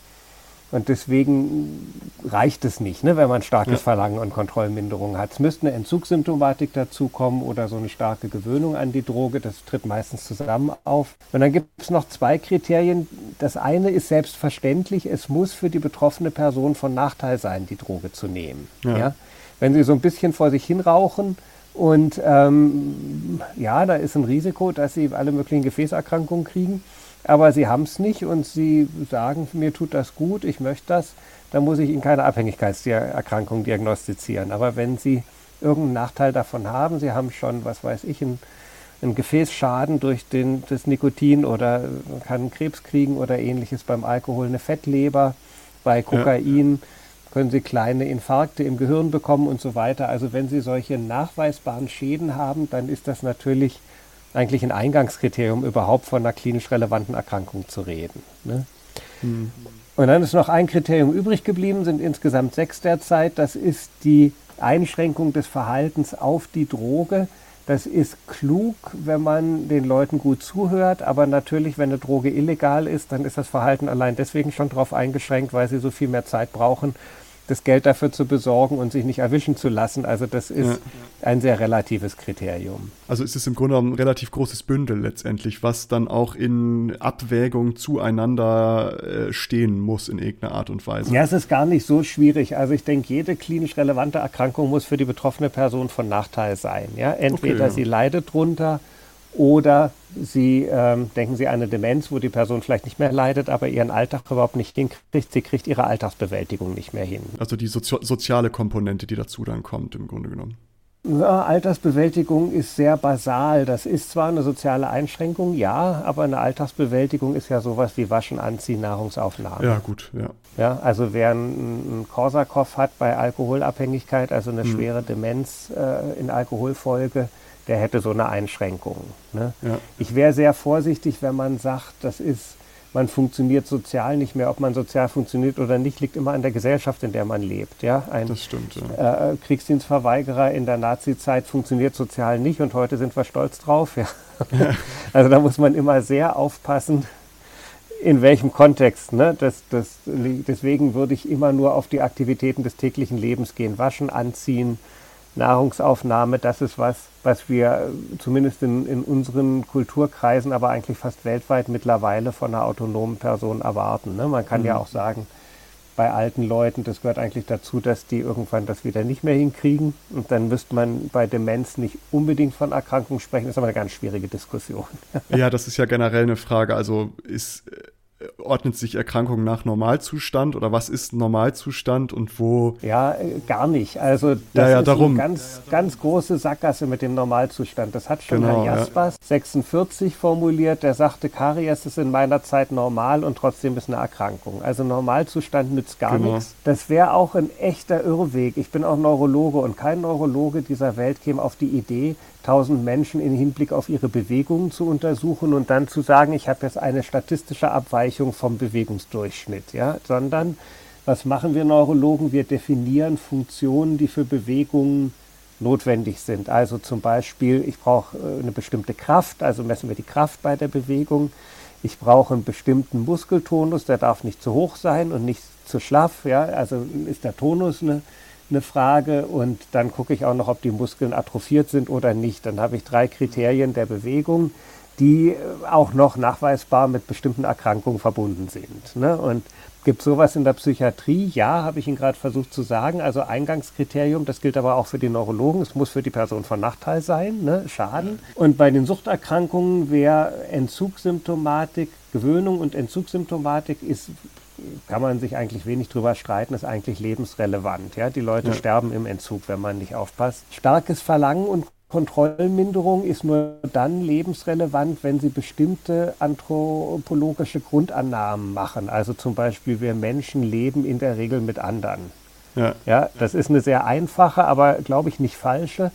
Und deswegen reicht es nicht, ne, wenn man starkes ja. Verlangen und Kontrollminderung hat. Es müsste eine Entzugssymptomatik dazukommen oder so eine starke Gewöhnung an die Droge. Das tritt meistens zusammen auf. Und dann gibt es noch zwei Kriterien. Das eine ist selbstverständlich, es muss für die betroffene Person von Nachteil sein, die Droge zu nehmen. Ja. ja? Wenn Sie so ein bisschen vor sich hin rauchen und ähm, ja, da ist ein Risiko, dass Sie alle möglichen Gefäßerkrankungen kriegen aber sie haben es nicht und sie sagen, mir tut das gut, ich möchte das, dann muss ich ihnen keine Abhängigkeitserkrankung diagnostizieren. Aber wenn sie irgendeinen Nachteil davon haben, sie haben schon, was weiß ich, einen, einen Gefäßschaden durch den, das Nikotin oder kann Krebs kriegen oder ähnliches beim Alkohol, eine Fettleber, bei Kokain. Ja können Sie kleine Infarkte im Gehirn bekommen und so weiter. Also wenn Sie solche nachweisbaren Schäden haben, dann ist das natürlich eigentlich ein Eingangskriterium, überhaupt von einer klinisch relevanten Erkrankung zu reden. Ne? Mhm. Und dann ist noch ein Kriterium übrig geblieben, sind insgesamt sechs derzeit. Das ist die Einschränkung des Verhaltens auf die Droge. Das ist klug, wenn man den Leuten gut zuhört, aber natürlich, wenn eine Droge illegal ist, dann ist das Verhalten allein deswegen schon darauf eingeschränkt, weil sie so viel mehr Zeit brauchen, das Geld dafür zu besorgen und sich nicht erwischen zu lassen. Also das ist ja. ein sehr relatives Kriterium. Also ist es im Grunde ein relativ großes Bündel letztendlich, was dann auch in Abwägung zueinander äh, stehen muss in irgendeiner Art und Weise. Ja, es ist gar nicht so schwierig. Also ich denke, jede klinisch relevante Erkrankung muss für die betroffene Person von Nachteil sein. Ja? Entweder okay, ja. sie leidet drunter oder Sie ähm, denken Sie an eine Demenz, wo die Person vielleicht nicht mehr leidet, aber ihren Alltag überhaupt nicht hinkriegt. Sie kriegt ihre Alltagsbewältigung nicht mehr hin. Also die Sozi soziale Komponente, die dazu dann kommt, im Grunde genommen. Ja, Alltagsbewältigung ist sehr basal. Das ist zwar eine soziale Einschränkung, ja, aber eine Alltagsbewältigung ist ja sowas wie Waschen, Anziehen, Nahrungsaufnahme. Ja, gut, ja. Ja, also wer einen Korsakow hat bei Alkoholabhängigkeit, also eine hm. schwere Demenz äh, in Alkoholfolge, der hätte so eine Einschränkung. Ne? Ja. Ich wäre sehr vorsichtig, wenn man sagt, das ist, man funktioniert sozial nicht mehr. Ob man sozial funktioniert oder nicht, liegt immer an der Gesellschaft, in der man lebt. Ja? Ein das stimmt. Ja. Äh, Kriegsdienstverweigerer in der Nazi-Zeit funktioniert sozial nicht und heute sind wir stolz drauf. Ja? ja. Also da muss man immer sehr aufpassen, in welchem Kontext. Ne? Das, das, deswegen würde ich immer nur auf die Aktivitäten des täglichen Lebens gehen. Waschen, anziehen, Nahrungsaufnahme, das ist was, was wir zumindest in, in unseren Kulturkreisen, aber eigentlich fast weltweit mittlerweile von einer autonomen Person erwarten. Ne? Man kann mhm. ja auch sagen, bei alten Leuten, das gehört eigentlich dazu, dass die irgendwann das wieder nicht mehr hinkriegen. Und dann müsste man bei Demenz nicht unbedingt von Erkrankung sprechen. Das ist aber eine ganz schwierige Diskussion. ja, das ist ja generell eine Frage. Also ist ordnet sich Erkrankung nach Normalzustand oder was ist Normalzustand und wo? Ja, äh, gar nicht. Also das ja, ja, ist darum. eine ganz, ganz große Sackgasse mit dem Normalzustand. Das hat schon genau, Herr Jaspers ja. 46 formuliert. Der sagte, Karies ist in meiner Zeit normal und trotzdem ist eine Erkrankung. Also Normalzustand nützt gar genau. nichts. Das wäre auch ein echter Irrweg. Ich bin auch Neurologe und kein Neurologe dieser Welt käme auf die Idee, 1000 Menschen im Hinblick auf ihre Bewegungen zu untersuchen und dann zu sagen, ich habe jetzt eine statistische Abweichung vom Bewegungsdurchschnitt, ja, sondern was machen wir Neurologen? Wir definieren Funktionen, die für Bewegungen notwendig sind. Also zum Beispiel, ich brauche äh, eine bestimmte Kraft, also messen wir die Kraft bei der Bewegung. Ich brauche einen bestimmten Muskeltonus, der darf nicht zu hoch sein und nicht zu schlaff. Ja? Also ist der Tonus eine eine Frage und dann gucke ich auch noch, ob die Muskeln atrophiert sind oder nicht. Dann habe ich drei Kriterien der Bewegung, die auch noch nachweisbar mit bestimmten Erkrankungen verbunden sind. Ne? Und gibt sowas in der Psychiatrie? Ja, habe ich Ihnen gerade versucht zu sagen. Also Eingangskriterium, das gilt aber auch für die Neurologen. Es muss für die Person von Nachteil sein, ne? Schaden. Und bei den Suchterkrankungen wäre Entzugssymptomatik, Gewöhnung und Entzugssymptomatik ist kann man sich eigentlich wenig drüber streiten, ist eigentlich lebensrelevant. Ja? Die Leute ja. sterben im Entzug, wenn man nicht aufpasst. Starkes Verlangen und Kontrollminderung ist nur dann lebensrelevant, wenn sie bestimmte anthropologische Grundannahmen machen. Also zum Beispiel, wir Menschen leben in der Regel mit anderen. Ja. ja, das ist eine sehr einfache, aber glaube ich nicht falsche.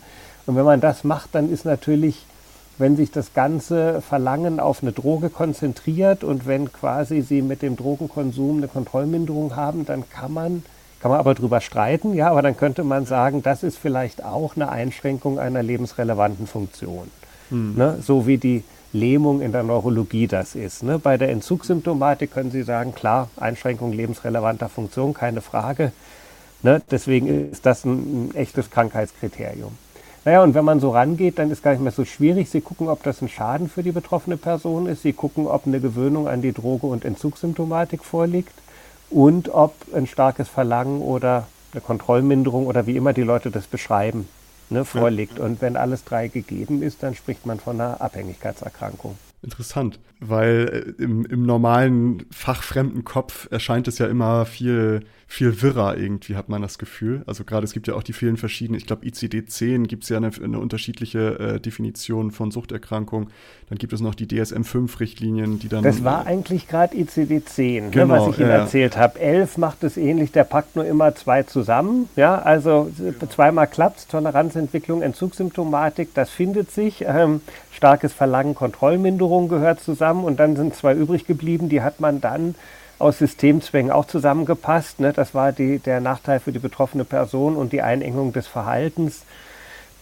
Und wenn man das macht, dann ist natürlich, wenn sich das ganze Verlangen auf eine Droge konzentriert und wenn quasi sie mit dem Drogenkonsum eine Kontrollminderung haben, dann kann man kann man aber drüber streiten, ja, aber dann könnte man sagen, das ist vielleicht auch eine Einschränkung einer lebensrelevanten Funktion. Mhm. Ne? So wie die Lähmung in der Neurologie das ist. Ne? Bei der Entzugssymptomatik können Sie sagen, klar, Einschränkung lebensrelevanter Funktion, keine Frage. Ne? Deswegen ist das ein, ein echtes Krankheitskriterium. Naja, und wenn man so rangeht, dann ist gar nicht mehr so schwierig. Sie gucken, ob das ein Schaden für die betroffene Person ist. Sie gucken, ob eine Gewöhnung an die Droge und Entzugssymptomatik vorliegt und ob ein starkes Verlangen oder eine Kontrollminderung oder wie immer die Leute das beschreiben, ne, vorliegt. Und wenn alles drei gegeben ist, dann spricht man von einer Abhängigkeitserkrankung. Interessant, weil äh, im, im normalen fachfremden Kopf erscheint es ja immer viel viel wirrer irgendwie, hat man das Gefühl. Also gerade es gibt ja auch die vielen verschiedenen, ich glaube ICD-10 gibt es ja eine, eine unterschiedliche äh, Definition von Suchterkrankung. Dann gibt es noch die DSM-5-Richtlinien, die dann... Das war eigentlich gerade ICD-10, genau, ne, was ich Ihnen äh, erzählt habe. 11 macht es ähnlich, der packt nur immer zwei zusammen. Ja, also zweimal klappt Toleranzentwicklung, Entzugssymptomatik, das findet sich. Ähm, starkes Verlangen, Kontrollminderung gehört zusammen und dann sind zwei übrig geblieben, die hat man dann aus Systemzwängen auch zusammengepasst. Ne? Das war die, der Nachteil für die betroffene Person und die Einengung des Verhaltens.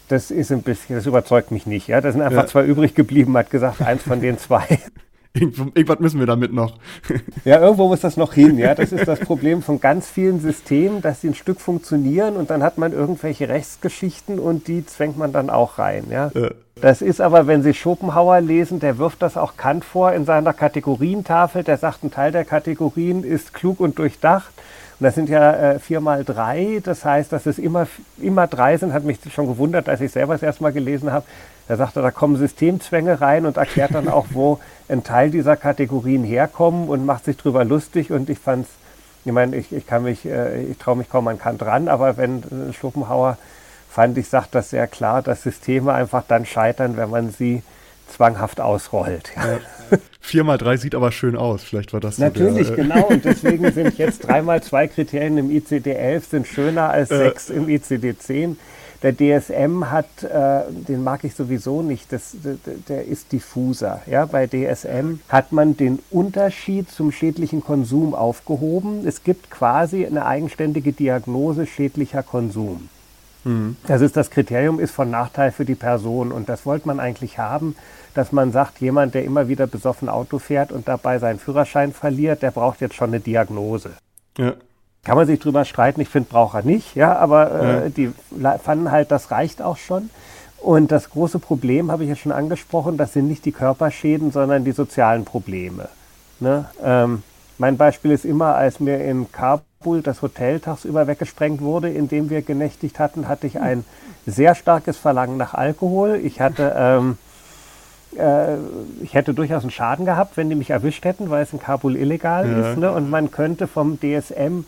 Das ist ein bisschen, das überzeugt mich nicht. Ja? Da sind einfach ja. zwei übrig geblieben, hat gesagt, eins von den zwei. Irgendwas müssen wir damit noch. ja, irgendwo muss das noch hin. Ja, das ist das Problem von ganz vielen Systemen, dass sie ein Stück funktionieren und dann hat man irgendwelche Rechtsgeschichten und die zwängt man dann auch rein. Ja. ja. Das ist aber, wenn Sie Schopenhauer lesen, der wirft das auch Kant vor in seiner Kategorientafel. Der sagt, ein Teil der Kategorien ist klug und durchdacht. Und das sind ja äh, vier mal drei. Das heißt, dass es immer, immer drei sind, hat mich schon gewundert, als ich selber es erstmal gelesen habe. Er, da kommen Systemzwänge rein und erklärt dann auch, wo ein Teil dieser Kategorien herkommen und macht sich drüber lustig. Und ich fand es, ich meine, ich, ich kann mich, äh, ich traue mich kaum an Kant ran, aber wenn äh, Schopenhauer fand ich, sagt das sehr klar, dass Systeme einfach dann scheitern, wenn man sie zwanghaft ausrollt. Ja. Vier mal drei sieht aber schön aus. Vielleicht war das Natürlich, so der, äh, genau. Und deswegen sind jetzt dreimal zwei Kriterien im ICD-11 sind schöner als äh, sechs im ICD-10. Der DSM hat, äh, den mag ich sowieso nicht, das, der, der ist diffuser. Ja? Bei DSM hat man den Unterschied zum schädlichen Konsum aufgehoben. Es gibt quasi eine eigenständige Diagnose schädlicher Konsum. Mhm. Das ist das Kriterium, ist von Nachteil für die Person. Und das wollte man eigentlich haben, dass man sagt, jemand, der immer wieder besoffen Auto fährt und dabei seinen Führerschein verliert, der braucht jetzt schon eine Diagnose. Ja. Kann man sich drüber streiten, ich finde, braucht er nicht, ja, aber äh, die fanden halt, das reicht auch schon. Und das große Problem, habe ich ja schon angesprochen, das sind nicht die Körperschäden, sondern die sozialen Probleme. Ne? Ähm, mein Beispiel ist immer, als mir in Kabul das Hotel tagsüber weggesprengt wurde, in dem wir genächtigt hatten, hatte ich ein sehr starkes Verlangen nach Alkohol. Ich hatte, ähm, äh, ich hätte durchaus einen Schaden gehabt, wenn die mich erwischt hätten, weil es in Kabul illegal ja. ist. Ne? Und man könnte vom DSM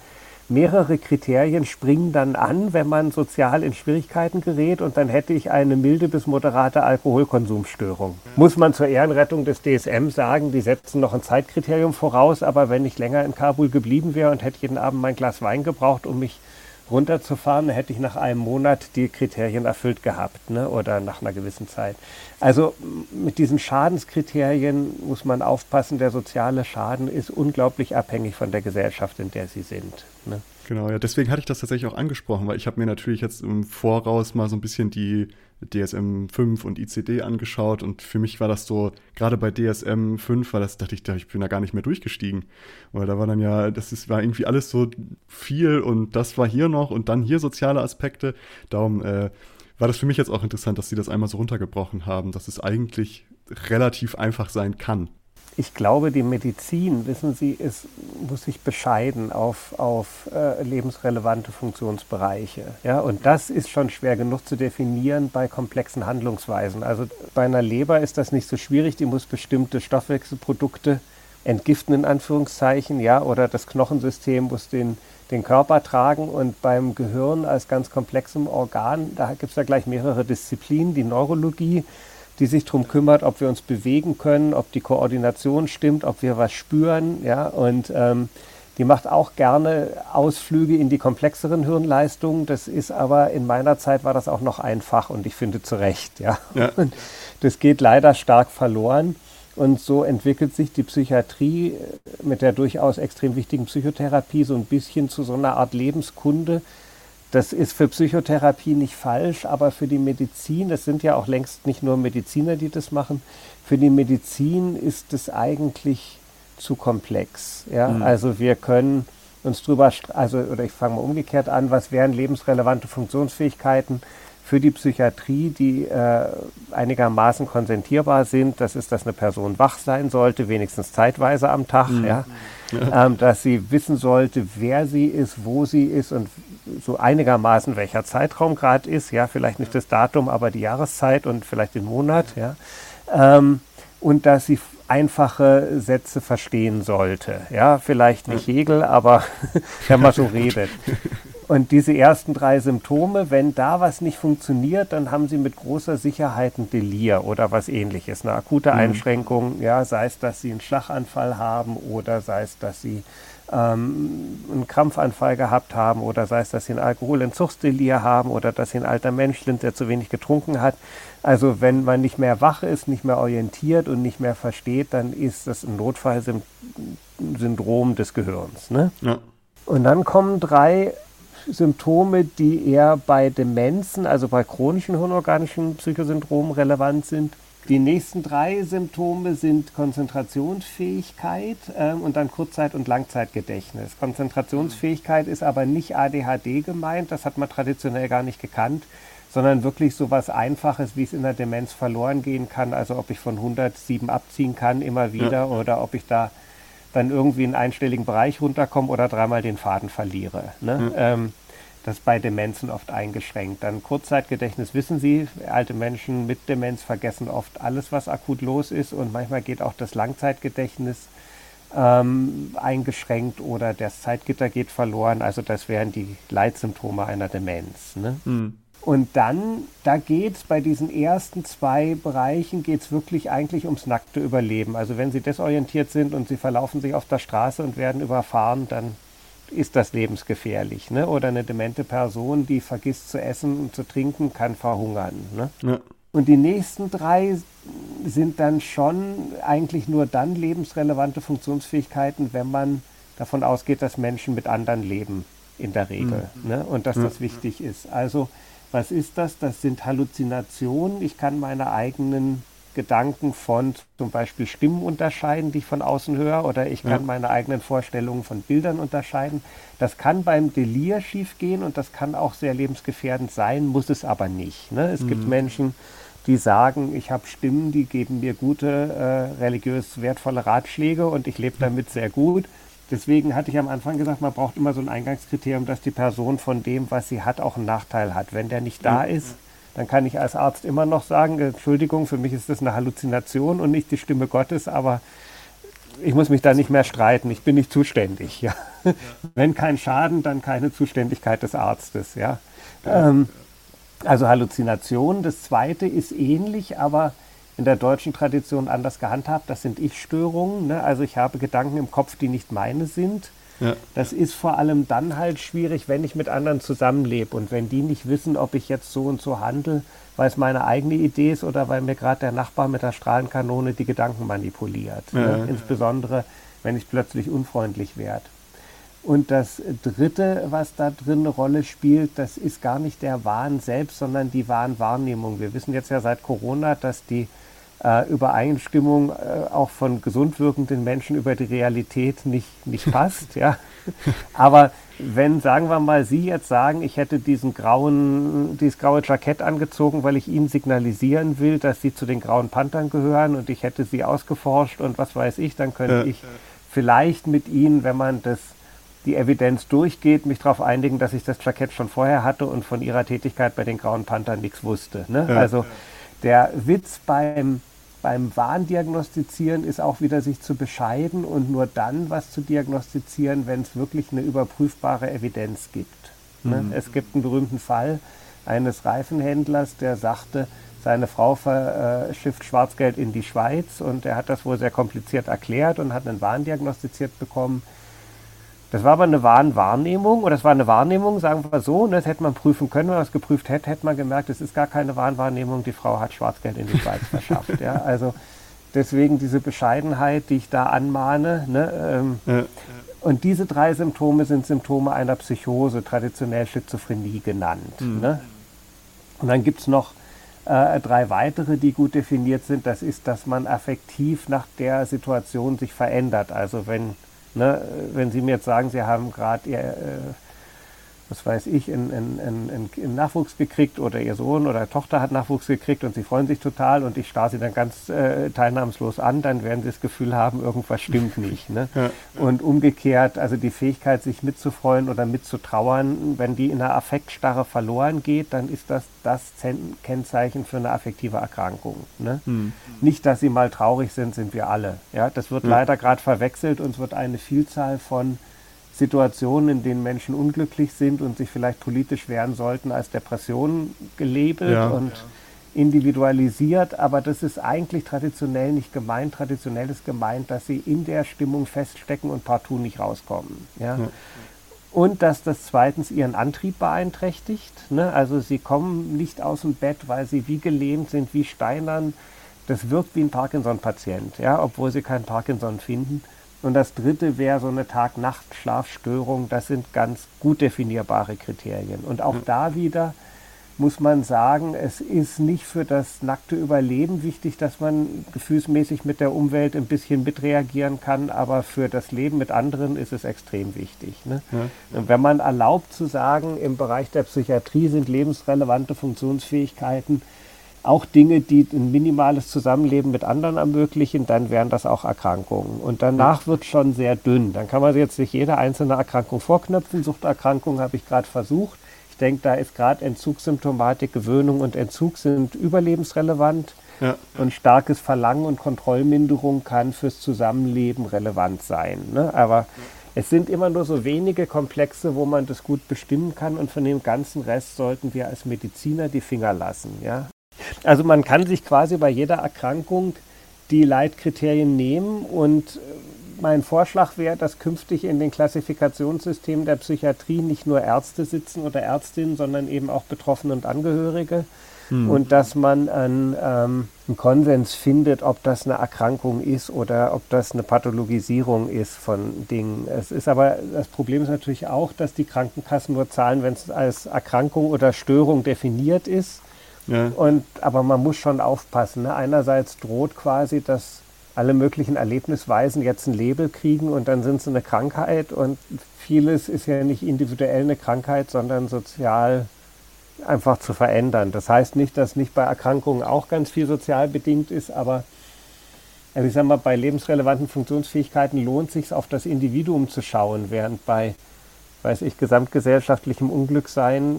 mehrere Kriterien springen dann an, wenn man sozial in Schwierigkeiten gerät und dann hätte ich eine milde bis moderate Alkoholkonsumstörung. Muss man zur Ehrenrettung des DSM sagen, die setzen noch ein Zeitkriterium voraus, aber wenn ich länger in Kabul geblieben wäre und hätte jeden Abend mein Glas Wein gebraucht, um mich runterzufahren, hätte ich nach einem Monat die Kriterien erfüllt gehabt ne? oder nach einer gewissen Zeit. Also mit diesen Schadenskriterien muss man aufpassen. Der soziale Schaden ist unglaublich abhängig von der Gesellschaft, in der sie sind. Ne? Genau, ja, deswegen hatte ich das tatsächlich auch angesprochen, weil ich habe mir natürlich jetzt im Voraus mal so ein bisschen die DSM 5 und ICD angeschaut und für mich war das so, gerade bei DSM 5 war das, dachte ich, ich bin da gar nicht mehr durchgestiegen. Weil da war dann ja, das ist, war irgendwie alles so viel und das war hier noch und dann hier soziale Aspekte. Darum äh, war das für mich jetzt auch interessant, dass sie das einmal so runtergebrochen haben, dass es eigentlich relativ einfach sein kann ich glaube, die Medizin, wissen Sie, ist, muss sich bescheiden auf, auf äh, lebensrelevante Funktionsbereiche. Ja? Und das ist schon schwer genug zu definieren bei komplexen Handlungsweisen. Also bei einer Leber ist das nicht so schwierig, die muss bestimmte Stoffwechselprodukte entgiften, in Anführungszeichen, ja, oder das Knochensystem muss den, den Körper tragen und beim Gehirn als ganz komplexem Organ, da gibt es ja gleich mehrere Disziplinen, die Neurologie, die sich darum kümmert, ob wir uns bewegen können, ob die Koordination stimmt, ob wir was spüren, ja, und ähm, die macht auch gerne Ausflüge in die komplexeren Hirnleistungen. Das ist aber in meiner Zeit war das auch noch einfach und ich finde zu Recht, ja. ja. Und das geht leider stark verloren. Und so entwickelt sich die Psychiatrie mit der durchaus extrem wichtigen Psychotherapie so ein bisschen zu so einer Art Lebenskunde. Das ist für Psychotherapie nicht falsch, aber für die Medizin, das sind ja auch längst nicht nur Mediziner, die das machen, für die Medizin ist es eigentlich zu komplex. Ja? Mhm. Also wir können uns drüber, also oder ich fange mal umgekehrt an, was wären lebensrelevante Funktionsfähigkeiten für die Psychiatrie, die äh, einigermaßen konsentierbar sind. Das ist, dass eine Person wach sein sollte, wenigstens zeitweise am Tag, mhm. ja? ja. Ähm, dass sie wissen sollte, wer sie ist, wo sie ist und so einigermaßen welcher Zeitraum gerade ist. Ja, vielleicht nicht das Datum, aber die Jahreszeit und vielleicht den Monat. Ja. Ähm, und dass sie einfache Sätze verstehen sollte. Ja, vielleicht nicht Hegel, aber wenn man so redet. Und diese ersten drei Symptome, wenn da was nicht funktioniert, dann haben sie mit großer Sicherheit ein Delir oder was ähnliches, eine akute mhm. Einschränkung, ja, sei es, dass sie einen Schlaganfall haben oder sei es, dass sie ähm, einen Krampfanfall gehabt haben oder sei es, dass sie ein Alkoholentzugsdelir haben oder dass sie ein alter Mensch sind, der zu wenig getrunken hat. Also wenn man nicht mehr wach ist, nicht mehr orientiert und nicht mehr versteht, dann ist das ein Notfallsyndrom des Gehirns. Ne? Ja. Und dann kommen drei Symptome, die eher bei Demenzen, also bei chronischen hirnorganischen Psychosyndromen relevant sind. Die nächsten drei Symptome sind Konzentrationsfähigkeit ähm, und dann Kurzzeit- und Langzeitgedächtnis. Konzentrationsfähigkeit ist aber nicht ADHD gemeint, das hat man traditionell gar nicht gekannt, sondern wirklich so was Einfaches, wie es in der Demenz verloren gehen kann. Also ob ich von 107 abziehen kann immer wieder ja. oder ob ich da dann irgendwie in einen einstelligen Bereich runterkomme oder dreimal den Faden verliere. Ne? Ja. Ähm, das ist bei Demenzen oft eingeschränkt. Dann Kurzzeitgedächtnis wissen Sie, alte Menschen mit Demenz vergessen oft alles, was akut los ist und manchmal geht auch das Langzeitgedächtnis ähm, eingeschränkt oder das Zeitgitter geht verloren. Also das wären die Leitsymptome einer Demenz. Ne? Mhm. Und dann, da geht es bei diesen ersten zwei Bereichen, geht es wirklich eigentlich ums nackte Überleben. Also wenn Sie desorientiert sind und Sie verlaufen sich auf der Straße und werden überfahren, dann ist das lebensgefährlich. Ne? Oder eine demente Person, die vergisst zu essen und zu trinken, kann verhungern. Ne? Ja. Und die nächsten drei sind dann schon eigentlich nur dann lebensrelevante Funktionsfähigkeiten, wenn man davon ausgeht, dass Menschen mit anderen leben in der Regel mhm. ne? und dass ja. das wichtig ist. Also was ist das? Das sind Halluzinationen. Ich kann meine eigenen Gedanken von zum Beispiel Stimmen unterscheiden, die ich von außen höre, oder ich kann ja. meine eigenen Vorstellungen von Bildern unterscheiden. Das kann beim Delir schiefgehen und das kann auch sehr lebensgefährdend sein, muss es aber nicht. Ne? Es mhm. gibt Menschen, die sagen, ich habe Stimmen, die geben mir gute, äh, religiös wertvolle Ratschläge und ich lebe damit sehr gut. Deswegen hatte ich am Anfang gesagt, man braucht immer so ein Eingangskriterium, dass die Person von dem, was sie hat, auch einen Nachteil hat. Wenn der nicht da ist, dann kann ich als Arzt immer noch sagen, Entschuldigung, für mich ist das eine Halluzination und nicht die Stimme Gottes, aber ich muss mich da nicht mehr streiten, ich bin nicht zuständig. Ja. ja. Wenn kein Schaden, dann keine Zuständigkeit des Arztes. Ja. ja. Ähm, also Halluzination. Das zweite ist ähnlich, aber in der deutschen Tradition anders gehandhabt. Das sind Ich-Störungen. Ne? Also ich habe Gedanken im Kopf, die nicht meine sind. Ja. Das ist vor allem dann halt schwierig, wenn ich mit anderen zusammenlebe und wenn die nicht wissen, ob ich jetzt so und so handle, weil es meine eigene Idee ist oder weil mir gerade der Nachbar mit der Strahlenkanone die Gedanken manipuliert. Ja. Ne? Insbesondere, wenn ich plötzlich unfreundlich werde. Und das Dritte, was da drin eine Rolle spielt, das ist gar nicht der Wahn selbst, sondern die Wahnwahrnehmung. Wir wissen jetzt ja seit Corona, dass die äh, Übereinstimmung äh, auch von gesund wirkenden Menschen über die Realität nicht, nicht passt. ja. Aber wenn, sagen wir mal, Sie jetzt sagen, ich hätte diesen grauen, dieses graue Jackett angezogen, weil ich Ihnen signalisieren will, dass Sie zu den grauen Panthern gehören und ich hätte Sie ausgeforscht und was weiß ich, dann könnte ja. ich vielleicht mit Ihnen, wenn man das die Evidenz durchgeht, mich darauf einigen, dass ich das Jackett schon vorher hatte und von ihrer Tätigkeit bei den Grauen Panthern nichts wusste. Ne? Ja, also der Witz beim beim Warndiagnostizieren ist auch wieder sich zu bescheiden und nur dann was zu diagnostizieren, wenn es wirklich eine überprüfbare Evidenz gibt. Ne? Mhm. Es gibt einen berühmten Fall eines Reifenhändlers, der sagte, seine Frau verschifft Schwarzgeld in die Schweiz und er hat das wohl sehr kompliziert erklärt und hat einen Wahn diagnostiziert bekommen. Das war aber eine Wahnwahrnehmung oder das war eine Wahrnehmung, sagen wir so, ne, das hätte man prüfen können. Wenn man es geprüft hätte, hätte man gemerkt, es ist gar keine Wahnwahrnehmung, die Frau hat Schwarzgeld in die Schweiz verschafft. Ja, also deswegen diese Bescheidenheit, die ich da anmahne. Ne, ähm, ja, ja. Und diese drei Symptome sind Symptome einer Psychose, traditionell Schizophrenie genannt. Mhm. Ne? Und dann gibt es noch äh, drei weitere, die gut definiert sind. Das ist, dass man affektiv nach der Situation sich verändert. Also wenn Ne, wenn Sie mir jetzt sagen, Sie haben gerade Ihr äh, was weiß ich, einen, einen, einen, Nachwuchs gekriegt oder ihr Sohn oder Tochter hat Nachwuchs gekriegt und sie freuen sich total und ich starre sie dann ganz äh, teilnahmslos an, dann werden sie das Gefühl haben, irgendwas stimmt nicht. Ne? Ja. Und umgekehrt, also die Fähigkeit, sich mitzufreuen oder mitzutrauern, wenn die in einer Affektstarre verloren geht, dann ist das das Kennzeichen für eine affektive Erkrankung. Ne? Hm. Nicht, dass sie mal traurig sind, sind wir alle. Ja? Das wird ja. leider gerade verwechselt und es wird eine Vielzahl von Situationen, in denen Menschen unglücklich sind und sich vielleicht politisch wehren sollten, als Depressionen gelabelt ja. und individualisiert. Aber das ist eigentlich traditionell nicht gemeint. Traditionell ist gemeint, dass sie in der Stimmung feststecken und partout nicht rauskommen. Ja? ja. Und dass das zweitens ihren Antrieb beeinträchtigt. Ne? Also sie kommen nicht aus dem Bett, weil sie wie gelähmt sind, wie steinern. Das wirkt wie ein Parkinson-Patient, ja? obwohl sie kein Parkinson finden. Und das dritte wäre so eine Tag-Nacht-Schlafstörung. Das sind ganz gut definierbare Kriterien. Und auch mhm. da wieder muss man sagen, es ist nicht für das nackte Überleben wichtig, dass man gefühlsmäßig mit der Umwelt ein bisschen mitreagieren kann, aber für das Leben mit anderen ist es extrem wichtig. Ne? Ja. Und wenn man erlaubt zu sagen, im Bereich der Psychiatrie sind lebensrelevante Funktionsfähigkeiten auch Dinge, die ein minimales Zusammenleben mit anderen ermöglichen, dann wären das auch Erkrankungen. Und danach wird schon sehr dünn. Dann kann man jetzt sich jede einzelne Erkrankung vorknöpfen. Suchterkrankung habe ich gerade versucht. Ich denke, da ist gerade Entzugssymptomatik, Gewöhnung und Entzug sind überlebensrelevant. Ja. Und starkes Verlangen und Kontrollminderung kann fürs Zusammenleben relevant sein. Ne? Aber es sind immer nur so wenige Komplexe, wo man das gut bestimmen kann und von dem ganzen Rest sollten wir als Mediziner die Finger lassen. Ja? Also man kann sich quasi bei jeder Erkrankung die Leitkriterien nehmen und äh, mein Vorschlag wäre, dass künftig in den Klassifikationssystemen der Psychiatrie nicht nur Ärzte sitzen oder Ärztinnen, sondern eben auch Betroffene und Angehörige. Hm. Und dass man einen, ähm, einen Konsens findet, ob das eine Erkrankung ist oder ob das eine Pathologisierung ist von Dingen. Es ist aber, das Problem ist natürlich auch, dass die Krankenkassen nur zahlen, wenn es als Erkrankung oder Störung definiert ist. Ja. Und, aber man muss schon aufpassen. Ne? Einerseits droht quasi, dass alle möglichen Erlebnisweisen jetzt ein Label kriegen und dann sind sie eine Krankheit und vieles ist ja nicht individuell eine Krankheit, sondern sozial einfach zu verändern. Das heißt nicht, dass nicht bei Erkrankungen auch ganz viel sozial bedingt ist, aber also ich sage mal, bei lebensrelevanten Funktionsfähigkeiten lohnt es sich auf das Individuum zu schauen, während bei weiß ich, gesamtgesellschaftlichem Unglücksein